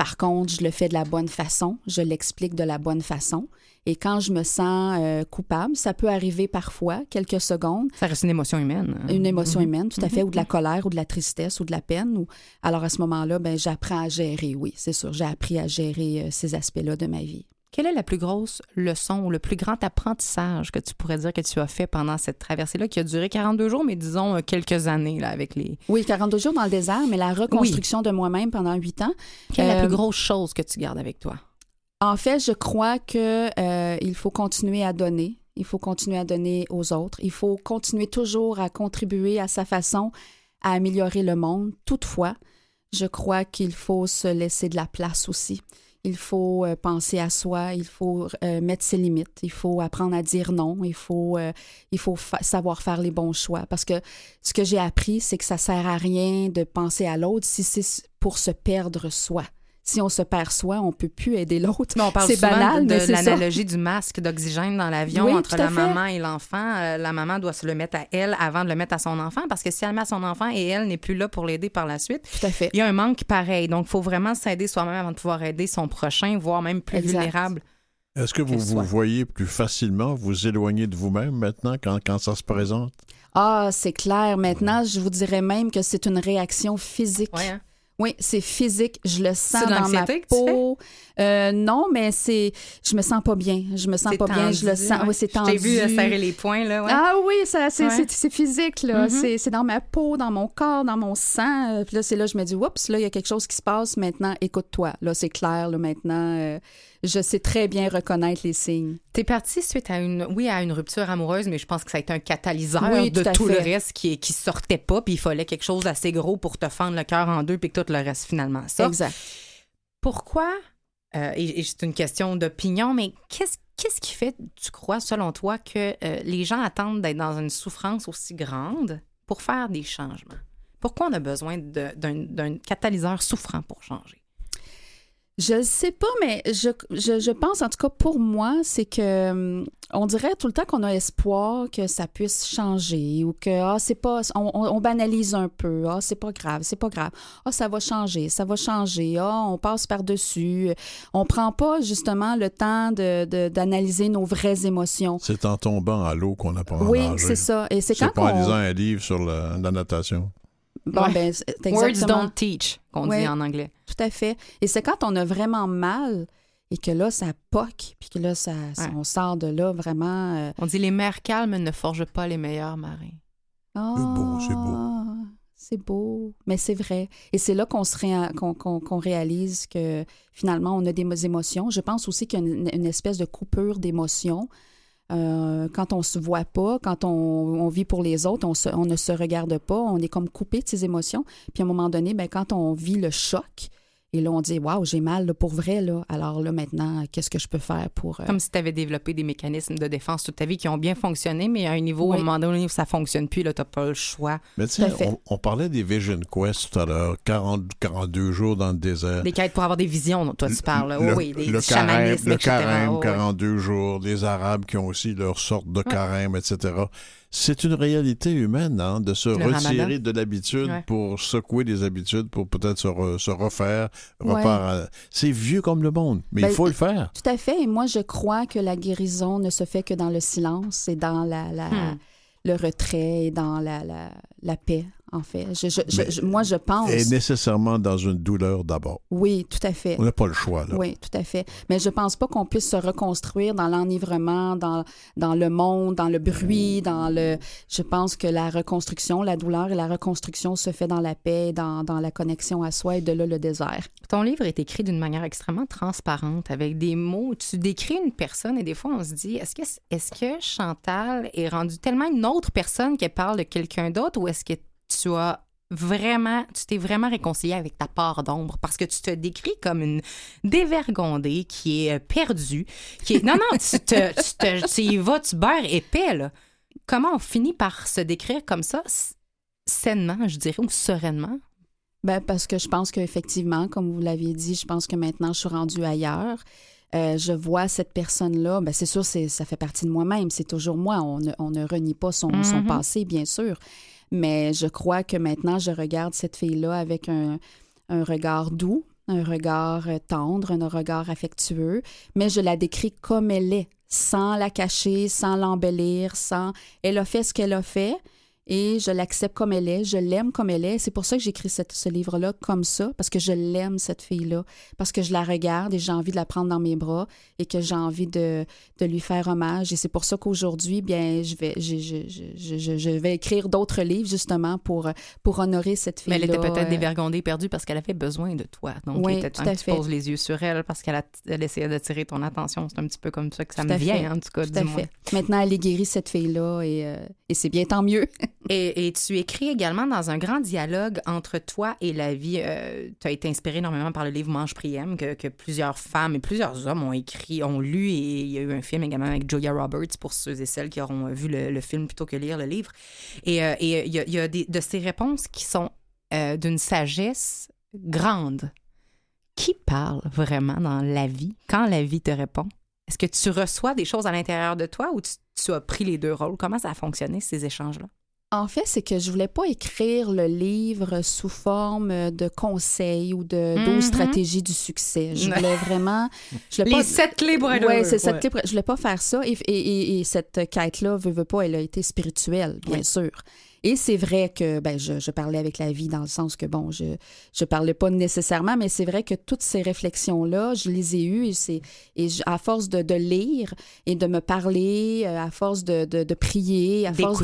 Par contre, je le fais de la bonne façon, je l'explique de la bonne façon. Et quand je me sens euh, coupable, ça peut arriver parfois, quelques secondes. Ça reste une émotion humaine. Une émotion Mhm. humaine, tout à fait, ou de la colère, ou de la tristesse, ou de la peine. Ou... Alors à ce moment-là, ben, j'apprends à gérer, oui, c'est sûr, j'ai appris à gérer euh, ces aspects-là de ma vie. Quelle est la plus grosse leçon ou le plus grand apprentissage que tu pourrais dire que tu as fait pendant cette traversée-là qui a duré 42 jours, mais disons euh, quelques années là, avec les. Oui, 42 jours dans le désert, mais la reconstruction de moi-même pendant huit ans. Quelle est la Euh, plus grosse chose que tu gardes avec toi? En fait, je crois que euh, il faut continuer à donner. Il faut continuer à donner aux autres. Il faut continuer toujours à contribuer à sa façon à améliorer le monde. Toutefois, je crois qu'il faut se laisser de la place aussi. Il faut euh, penser à soi, il faut euh, mettre ses limites, il faut apprendre à dire non, il faut, euh, il faut fa- savoir faire les bons choix. Parce que ce que j'ai appris, c'est que ça sert à rien de penser à l'autre si c'est pour se perdre soi. Si on se perd soi, on peut plus aider l'autre. Mais on parle C'est souvent banal, de, mais c'est ça. l'analogie du masque d'oxygène dans l'avion Oui, entre la fait. maman et l'enfant. Euh, la maman doit se le mettre à elle avant de le mettre à son enfant parce que si elle met à son enfant et elle n'est plus là pour l'aider par la suite, Tout à fait. il y a un manque pareil. Donc, il faut vraiment s'aider soi-même avant de pouvoir aider son prochain, voire même plus Exact. vulnérable. Est-ce que vous vous soit. voyez plus facilement vous éloigner de vous-même maintenant quand, quand ça se présente? Ah, c'est clair. Maintenant, je vous dirais même que c'est une réaction physique. Ouais, hein? Oui, c'est physique. Je le sens dans ma peau. Euh, non, mais c'est, je me sens pas bien. Je me sens pas bien. Je le sens. ouais. Oui, c'est Je tendu. t'ai vu euh, serrer les poings, là. Ouais. Ah oui, ça, c'est, Ouais. c'est, physique, là. C'est, c'est dans ma peau, dans mon corps, dans mon sang. Euh, Puis là, c'est là, je me dis, oups, là, il y a quelque chose qui se passe. Maintenant, écoute-toi. Là, c'est clair, là, maintenant. euh, je sais très bien reconnaître les signes. T'es partie suite à une, oui, à une rupture amoureuse, mais je pense que ça a été un catalyseur Oui, de tout le reste qui, qui sortait pas, puis il fallait quelque chose d'assez gros pour te fendre le cœur en deux, puis que tout le reste finalement ça. Exact. Pourquoi, euh, et, et c'est une question d'opinion, mais qu'est-ce qu'est-ce qui fait, tu crois, selon toi, que euh, les gens attendent d'être dans une souffrance aussi grande pour faire des changements? Pourquoi on a besoin d'un catalyseur souffrant pour changer? Je ne sais pas, mais je, je, je pense, en tout cas pour moi, c'est que hum, on dirait tout le temps qu'on a espoir que ça puisse changer ou que ah, c'est pas on, on- banalise un peu. Ah, c'est pas grave, c'est pas grave. Ah, ça va changer, ça va changer. Ah, on passe par-dessus. On prend pas justement le temps de, de- d'analyser nos vraies émotions. C'est en tombant à l'eau qu'on apprend Oui, à nager. c'est ça. Et c'est quand pas en lisant un livre sur la, la natation. Bon, Ouais. ben, c'est Words don't teach, qu'on Ouais. dit en anglais. Tout à fait. Et c'est quand on a vraiment mal et que là, ça poque, puis que là, ça, ça- Ouais. on sort de là vraiment. euh, On dit les mers calmes ne forgent pas les meilleurs marins. Ah, c'est beau. C'est beau, mais c'est vrai. Et c'est là qu'on se ré- qu'on, qu'on- qu'on réalise que finalement, on a des mo- émotions. Je pense aussi qu'il y a une, une espèce de coupure d'émotions. Euh, quand on se voit pas, quand on, on vit pour les autres, on, se- on ne se regarde pas, on est comme coupé de ses émotions. Puis à un moment donné, ben, quand on vit le choc, et là on dit Waouh, j'ai mal là, pour vrai, là. alors là maintenant, qu'est-ce que je peux faire pour. euh, Comme si tu avais développé des mécanismes de défense toute ta vie qui ont bien fonctionné, mais à un niveau, Oui. à un moment donné, où ça fonctionne plus, là, t'as pas le choix. Mais tu sais, on, on parlait des Vision Quest tout à l'heure, 40, 42 jours dans le désert. Des quêtes pour avoir des visions dont toi tu parles. Le, Oh oui, des le carême, le carême, Oh oui. 42 jours, les Arabes qui ont aussi leur sorte de carême, etc. C'est une réalité humaine, hein, de se Le retirer ramadan. de l'habitude Ouais. pour secouer des habitudes, pour peut-être se, re- se refaire. Ouais. repart à- C'est vieux comme le monde, mais Ben, il faut le faire. Tout à fait. Et moi, je crois que la guérison ne se fait que dans le silence et dans la, la- Hmm. le retrait et dans la, la, la paix, en fait. Je, je- je- Mais- je- moi, je pense. Et nécessairement dans une douleur d'abord. Oui, tout à fait. On n'a pas le choix, là. Oui, tout à fait. Mais je pense pas qu'on puisse se reconstruire dans l'enivrement, dans, dans le monde, dans le bruit, dans le... Je pense que la reconstruction, la douleur et la reconstruction se fait dans la paix, dans, dans la connexion à soi et de là le désert. Ton livre est écrit d'une manière extrêmement transparente, avec des mots. Tu décris une personne et des fois, on se dit est-ce que, est-ce que Chantal est rendue tellement une autre personne qu'elle parle de quelqu'un d'autre ou est-ce que tu as vraiment, tu t'es vraiment réconcilié avec ta part d'ombre parce que tu te décris comme une dévergondée qui est euh, perdue, qui est... Non, non, tu, te, tu, te- tu y vas, tu beurres épais, là. Comment on finit par se décrire comme ça, sainement, je dirais, ou sereinement? Ben, parce que je pense qu'effectivement, comme vous l'aviez dit, je pense que maintenant, je suis rendue ailleurs. euh, je vois cette personne-là, ben c'est sûr, ça fait partie de moi-même, c'est toujours moi. On ne, on ne renie pas son, son Mhm. passé, bien sûr. Mais je crois que maintenant, je regarde cette fille-là avec un, regard doux, un regard euh, tendre, un regard affectueux, mais je la décris comme elle est, sans la cacher, sans l'embellir, sans... Elle a fait ce qu'elle a fait et je l'accepte comme elle est, je l'aime comme elle est. C'est pour ça que j'écris ce livre-là comme ça, parce que je l'aime, cette fille-là, parce que je la regarde et j'ai envie de la prendre dans mes bras et que j'ai envie de, de lui faire hommage. Et c'est pour ça qu'aujourd'hui, bien, je vais, je, je, je, je, je vais écrire d'autres livres, justement, pour, pour honorer cette Mais fille-là. elle était peut-être euh, dévergondée, perdue parce qu'elle avait besoin de toi. Donc, Oui, il était tout temps à que tu poses les yeux sur elle parce qu'elle a- elle essayait d'attirer ton attention. C'est un petit peu comme ça que ça Tout me vient, fait. en tout cas, Tout à fait. Maintenant, elle est guérie, cette fille-là, et, euh, et c'est bien tant mieux. Et, tu écris également dans un grand dialogue entre toi et la vie. tu as été inspiré énormément par le livre Mange Priem que, que plusieurs femmes et plusieurs hommes ont écrit, ont lu. Et il y a eu un film également avec Julia Roberts pour ceux et celles qui auront vu le, film plutôt que lire le livre. Et euh, euh, il y a, des, de ces réponses qui sont euh, d'une sagesse grande. Qui parle vraiment dans la vie? Quand la vie te répond? Est-ce que tu reçois des choses à l'intérieur de toi ou tu as pris les deux rôles? Comment ça a fonctionné, ces échanges-là? En fait, c'est que je voulais pas écrire le livre sous forme de conseils ou de Mhm. 12 stratégies du succès. Je voulais vraiment... Je voulais Les pas- sept clés pour être Ouais, c'est sept Ouais. clés pour- Je voulais pas faire ça. Et, et- et- et cette quête-là, veut, veut pas, elle a été spirituelle, bien sûr. Et c'est vrai que ben, je, je parlais avec la vie dans le sens que, bon, je je parlais pas nécessairement, mais c'est vrai que toutes ces réflexions-là, je les ai eues et, c'est, et je- à force de, de lire et de me parler, euh, à force de, de, de prier, à force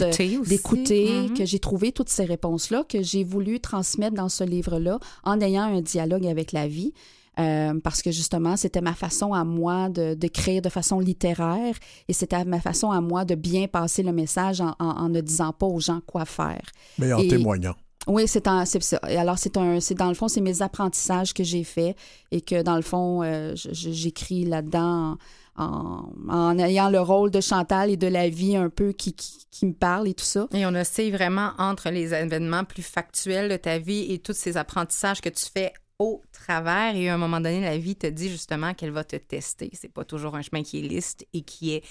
D'écouter Mhm. que j'ai trouvé toutes ces réponses-là, que j'ai voulu transmettre dans ce livre-là en ayant un dialogue avec la vie. Euh, parce que justement, c'était ma façon à moi de d'écrire de façon littéraire et c'était ma façon à moi de bien passer le message en, en- en ne disant pas aux gens quoi faire. Mais en Et- témoignant. Oui, c'est un- c'est ça. Et alors, c'est un, c'est dans le fond, c'est mes apprentissages que j'ai faits et que dans le fond, euh, j'écris là-dedans en, en ayant le rôle de Chantal et de la vie un peu qui, qui, qui me parle et tout ça. Et on oscille vraiment entre les événements plus factuels de ta vie et tous ces apprentissages que tu fais au travers. Et à un moment donné, la vie te dit justement qu'elle va te tester. C'est pas toujours un chemin qui est lisse et qui est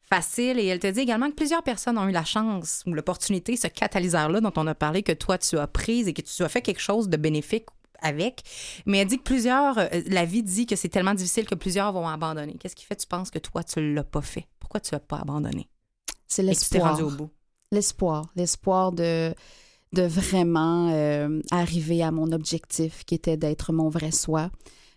facile. Et elle te dit également que plusieurs personnes ont eu la chance ou l'opportunité, ce catalyseur-là dont on a parlé, que toi, tu as prise et que tu as fait quelque chose de bénéfique avec. Mais elle dit que plusieurs, euh, la vie dit que c'est tellement difficile que plusieurs vont abandonner. Qu'est-ce qui fait, tu penses, que toi, tu l'as pas fait? Pourquoi tu l'as pas abandonné? C'est Et que tu t'es l'espoir. rendu au bout? L'espoir. L'espoir de, de vraiment euh, arriver à mon objectif qui était d'être mon vrai soi.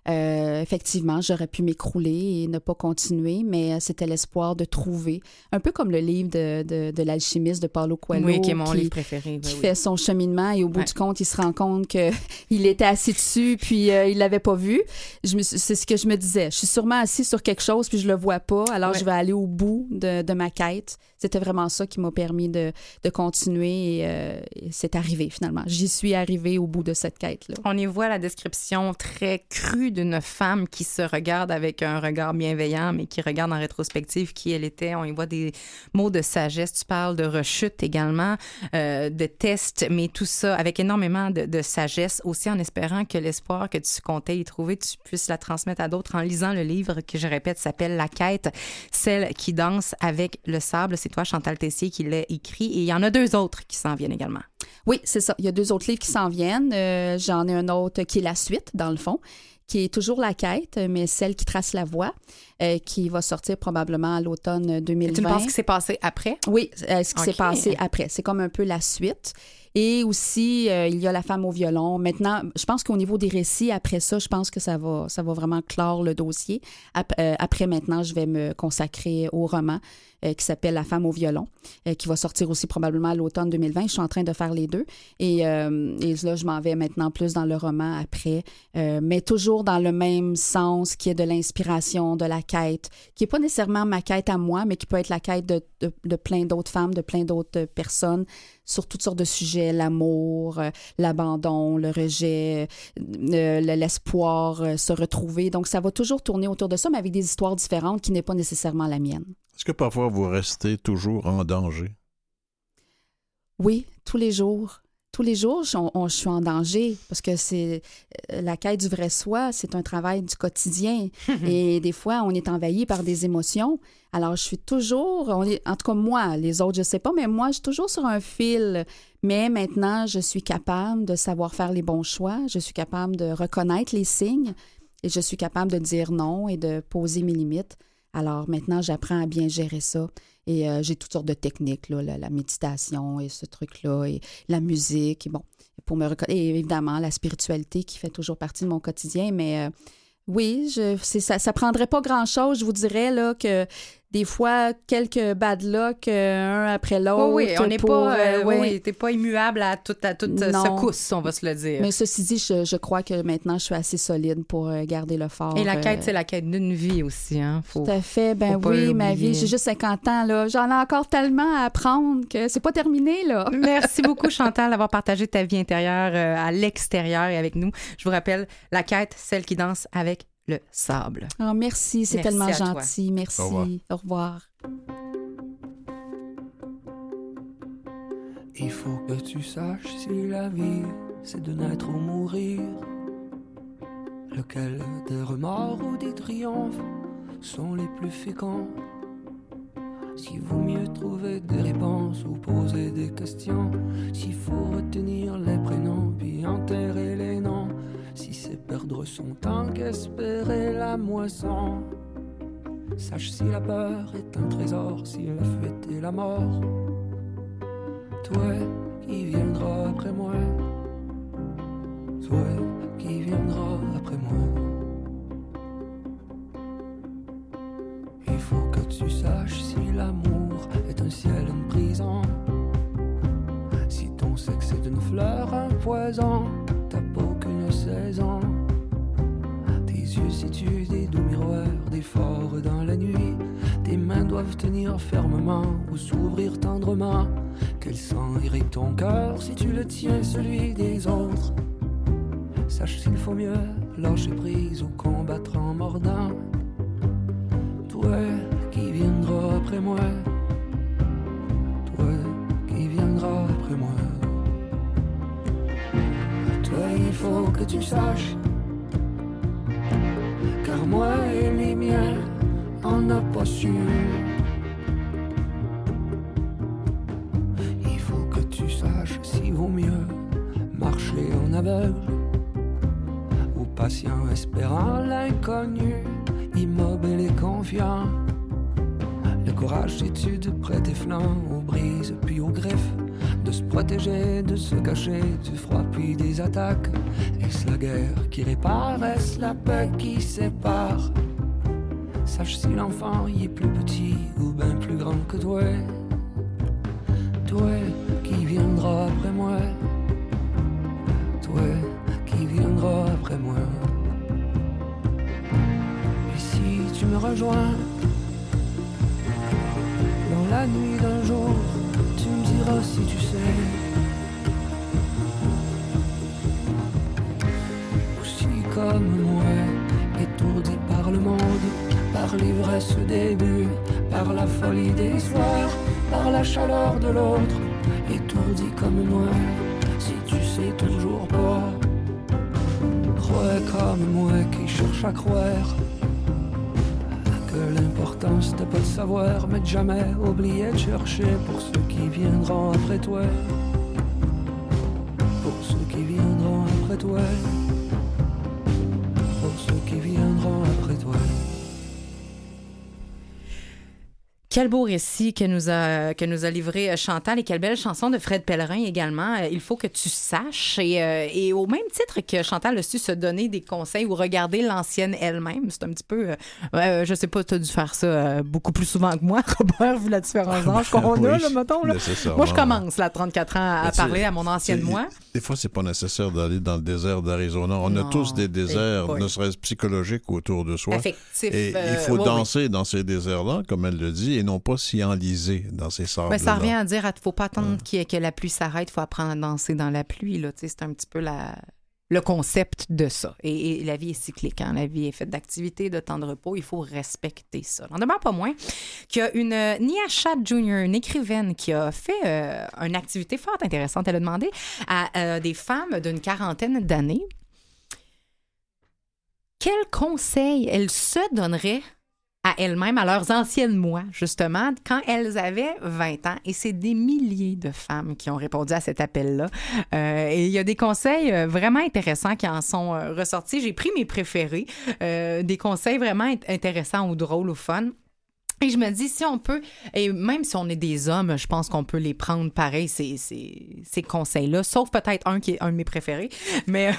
Euh, effectivement, j'aurais pu m'écrouler et ne pas continuer, mais euh, c'était l'espoir de trouver, un peu comme le livre de, de, de l'alchimiste de Paulo Coelho, Oui, qui est mon livre préféré. qui oui, oui. fait son cheminement et au bout Ouais. du compte, il se rend compte que il était assis dessus puis euh, il l'avait pas vu. C'est ce que je me disais. Je suis sûrement assis sur quelque chose puis je le vois pas. Alors Ouais. je vais aller au bout de, de ma quête. C'était vraiment ça qui m'a permis de, de continuer et, euh, et c'est arrivé finalement. J'y suis arrivée au bout de cette quête là. On y voit la description très crue d'une femme qui se regarde avec un regard bienveillant, mais qui regarde en rétrospective qui elle était. On y voit des mots de sagesse. Tu parles de rechute également, euh, de tests, mais tout ça avec énormément de, sagesse, aussi en espérant que l'espoir que tu comptais y trouver, tu puisses la transmettre à d'autres en lisant le livre que je répète s'appelle La quête, celle qui danse avec le sable. C'est toi, Chantal Tessier, qui l'a écrit. Et il y en a deux autres qui s'en viennent également. Oui, c'est ça. Il y a deux autres livres qui s'en viennent. Euh, J'en ai un autre qui est la suite, dans le fond, qui est toujours la quête, mais celle qui trace la voie, euh, qui va sortir probablement à l'automne 2020. Tu me penses que c'est passé après? Oui, euh, ce qui s'est Ok. passé après. C'est comme un peu la suite. Et aussi, euh, il y a la femme au violon. Maintenant, je pense qu'au niveau des récits, après ça, je pense que ça va, ça va vraiment clore le dossier. Euh, après, maintenant, je vais me consacrer au roman qui s'appelle La femme au violon, euh, qui va sortir aussi probablement à l'automne 2020. Je suis en train de faire les deux. Et, euh, et là, je m'en vais maintenant plus dans le roman après, euh, mais toujours dans le même sens qui est de l'inspiration, de la quête, qui n'est pas nécessairement ma quête à moi, mais qui peut être la quête de, plein d'autres femmes, de plein d'autres euh, personnes sur toutes sortes de sujets, l'amour, euh, l'abandon, le rejet, euh, le- l'espoir, euh, se retrouver. Donc, ça va toujours tourner autour de ça, mais avec des histoires différentes qui n'est pas nécessairement la mienne. Est-ce que parfois vous restez toujours en danger? Oui, tous les jours. tous les jours, je, on- je suis en danger parce que c'est euh, la quête du vrai soi, c'est un travail du quotidien. et des fois, on est envahi par des émotions. Alors, je suis toujours, on est, en tout cas moi, les autres, je sais pas, mais moi, je suis toujours sur un fil. Mais maintenant, je suis capable de savoir faire les bons choix. Je suis capable de reconnaître les signes et je suis capable de dire non et de poser mes limites. Alors maintenant, j'apprends à bien gérer ça. Et euh, j'ai toutes sortes de techniques, là, la, méditation et ce truc-là, et la musique, et bon, pour me. Et évidemment, la spiritualité qui fait toujours partie de mon quotidien. Mais euh, oui, ça ne prendrait pas grand-chose. Je vous dirais là, que des fois, quelques bad luck, euh, un après l'autre. Oui, oui, on n'est pas, euh, euh, oui, pas immuable à toute, à toute Non. secousse, on va se le dire. Mais ceci dit, je, je crois que maintenant, je suis assez solide pour garder le fort. Et la euh, quête, c'est la quête d'une vie aussi. Hein? Faut... Tout à fait. Ben oui, ma vie, j'ai juste 50 ans, là. J'en ai encore tellement à apprendre que c'est pas terminé, là. Merci beaucoup, Chantal, d'avoir partagé ta vie intérieure à l'extérieur et avec nous. Je vous rappelle, la quête, celle qui danse avec le sable. Oh, merci, c'est tellement toi. gentil. Merci. Au revoir. Au revoir. Il faut que tu saches si la vie c'est de naître ou mourir. Lequel des remords ou des triomphes sont les plus féconds S'il vaut mieux trouver des réponses ou poser des questions, s'il faut retenir les prénoms puis enterrer les noms, si c'est perdre son temps qu'espérer la moisson. Sache si la peur est un trésor, si la fuite est la mort. Toi qui viendras après moi. Toi qui viendras après moi. Il faut que tu saches si l'amour est un ciel, une prison. Si ton sexe est une fleur, un poison, 16. Tes yeux situent des doux miroirs, des forts dans la nuit. Tes mains doivent tenir fermement ou s'ouvrir tendrement. Quel sang irrigue ton cœur si tu le tiens celui des autres? Sache s'il faut mieux lâcher prise ou combattre en mordant. Toi qui viendras après moi. Toi qui viendras après moi. Faut que tu saches. Car moi et les miens, on n'a pas su. Il faut que tu saches s'il vaut mieux marcher en aveugle ou patient espérant l'inconnu, immobile et confiant. Courage, c'est-tu de prêter flanc aux brises puis aux griffes, de se protéger, de se cacher du froid puis des attaques. Est-ce la guerre qui répare, est-ce la paix qui sépare? Sache si l'enfant y est plus petit ou bien plus grand que toi. Toi qui viendras après moi. Toi qui viendras après moi. Et si tu me rejoins la nuit d'un jour, tu me diras si tu sais. Aussi comme moi, étourdi par le monde, par l'ivresse des buts, par la folie des soirs, par la chaleur de l'autre, étourdi comme moi, si tu sais toujours pas. Crois comme moi qui cherche à croire que l'important c'était pas de savoir, mais de jamais oublier de chercher pour ceux qui viendront après toi. Pour ceux qui viendront après toi. Quel beau récit que nous a, que nous a livré euh, Chantal et quelle belle chanson de Fred Pellerin également. Euh, Il faut que tu saches. Et, euh, et au même titre que Chantal a su se donner des conseils ou regarder l'ancienne elle-même, c'est un petit peu. euh, je sais pas, tu as dû faire ça beaucoup plus souvent que moi, Robert, vu la différence d'âge qu'on Oui, a, là, mettons. Là. Moi, je commence, là, à 34 ans, à parler à mon ancienne moi. Des fois, c'est pas nécessaire d'aller dans le désert d'Arizona. On Non, a tous des déserts, ne serait-ce psychologiques autour de soi. Affectifs, Et euh, il faut oui. danser dans ces déserts-là, comme elle le dit, et non pas s'y enliser dans ces sables. Ouais, ça revient à dire, il faut pas attendre y ait- que la pluie s'arrête, il faut apprendre à danser dans la pluie. Là, c'est un petit peu la, le concept de ça. Et, et la vie est cyclique. hein. La vie est faite d'activités, de temps de repos. Il faut respecter ça. On demeure pas moins qu'il y a une euh, Nia Chat Jr., une écrivaine, qui a fait euh, une activité fort intéressante. Elle a demandé à euh, des femmes d'une quarantaine d'années quels conseils elles se donneraient à elles-mêmes, à leurs anciennes moi, justement, quand elles avaient 20 ans. Et c'est des milliers de femmes qui ont répondu à cet appel-là. Euh, et il y a des conseils euh, vraiment intéressants qui en sont euh, ressortis. J'ai pris mes préférés, euh, des conseils vraiment int- intéressants ou drôles ou fun. Et je me dis, si on peut, et même si on est des hommes, je pense qu'on peut les prendre pareil, ces, ces, ces conseils-là, sauf peut-être un qui est un de mes préférés. Mais,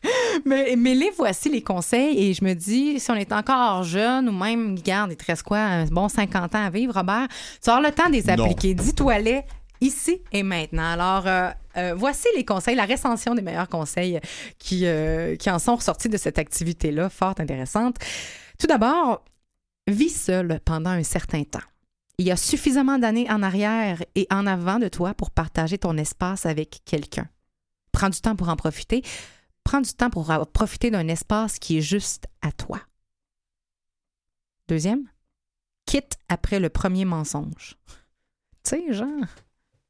mais, mais les voici, les conseils. Et je me dis, si on est encore jeune ou même, regarde, il te reste quoi, un bon 50 ans à vivre, Robert, tu as le temps de les appliquer. Dis-toi-les ici et maintenant. Alors, euh, euh, voici les conseils, la recension des meilleurs conseils qui, euh, qui en sont ressortis de cette activité-là, fort intéressante. Tout d'abord, vis seul pendant un certain temps. Il y a suffisamment d'années en arrière et en avant de toi pour partager ton espace avec quelqu'un. Prends du temps pour en profiter. Prends du temps pour profiter d'un espace qui est juste à toi. Deuxième, quitte après le premier mensonge. Tu sais, genre.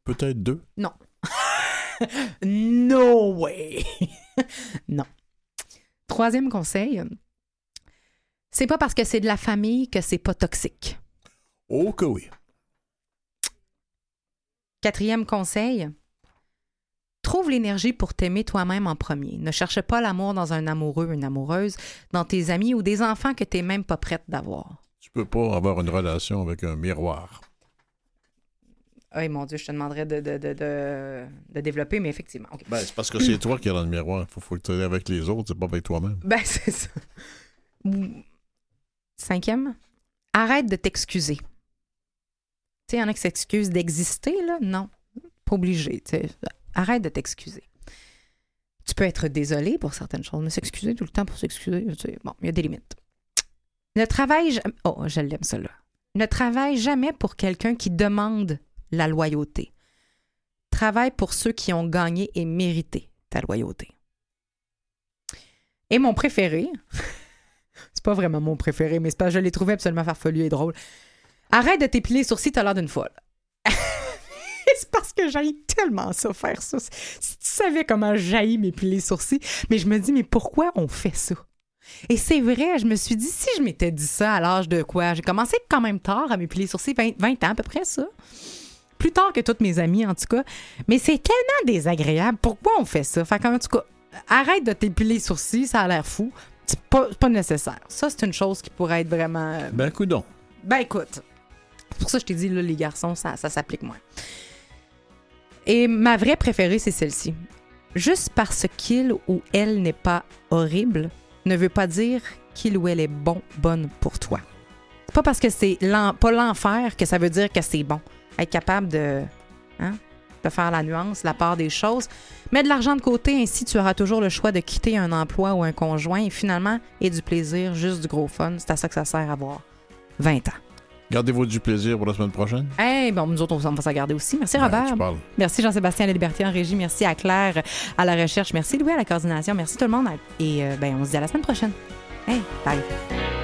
Peut-être deux. Non. no way. non. Troisième conseil, c'est pas parce que c'est de la famille que c'est pas toxique. Oh que oui. Quatrième conseil, trouve l'énergie pour t'aimer toi-même en premier. Ne cherche pas l'amour dans un amoureux, une amoureuse, dans tes amis ou des enfants que t'es même pas prête d'avoir. Tu peux pas avoir une relation avec un miroir. Oui, mon Dieu, je te demanderais de, de, de, de, de développer, mais effectivement. Ben, c'est parce que c'est toi qui es dans le miroir. Faut, faut que tu ailles avec les autres, c'est pas avec toi-même. Ben, c'est ça. Cinquième, arrête de t'excuser. Tu sais, il y en a qui s'excusent d'exister, là. Non, pas obligé. Arrête de t'excuser. Tu peux être désolé pour certaines choses, mais s'excuser tout le temps pour s'excuser, bon, il y a des limites. Ne travaille jamais... Oh, je l'aime, celle-là. Ne travaille jamais pour quelqu'un qui demande la loyauté. Travaille pour ceux qui ont gagné et mérité ta loyauté. Et mon préféré, pas vraiment mon préféré, mais c'est pas, je l'ai trouvé absolument farfelu et drôle. Arrête de t'épiler les sourcils, t'as l'air d'une folle. c'est parce que j'aille tellement ça, faire ça. Si tu savais comment j'aille m'épiler les sourcils, mais je me dis, mais pourquoi on fait ça? Et c'est vrai, je me suis dit, si je m'étais dit ça à l'âge de quoi? J'ai commencé quand même tard à m'épiler les sourcils, 20, 20 ans à peu près, ça. Plus tard que toutes mes amies, en tout cas. Mais c'est tellement désagréable. Pourquoi on fait ça? Fait qu'en tout cas, arrête de t'épiler les sourcils, ça a l'air fou. C'est pas, nécessaire. Ça, c'est une chose qui pourrait être vraiment. euh, Ben, coudon. ben écoute, c'est pour ça que je t'ai dit, là, les garçons, ça, ça s'applique moins. Et ma vraie préférée, c'est celle-ci. Juste parce qu'il ou elle n'est pas horrible ne veut pas dire qu'il ou elle est bon, bonne pour toi. C'est pas parce que c'est pas l'enfer que ça veut dire que c'est bon. Être capable de, hein, faire la nuance, la part des choses. Mets de l'argent de côté, ainsi tu auras toujours le choix de quitter un emploi ou un conjoint et finalement, et du plaisir, juste du gros fun. C'est à ça que ça sert à avoir 20 ans. Gardez-vous du plaisir pour la semaine prochaine? Eh bon, nous autres, on va s'en garder aussi. Merci, Ouais, Robert. Merci, Jean-Sébastien à la Liberté en régie. Merci à Claire à la recherche. Merci, Louis, à la coordination. Merci tout le monde. Et euh, ben, on se dit à la semaine prochaine. Hey, bye.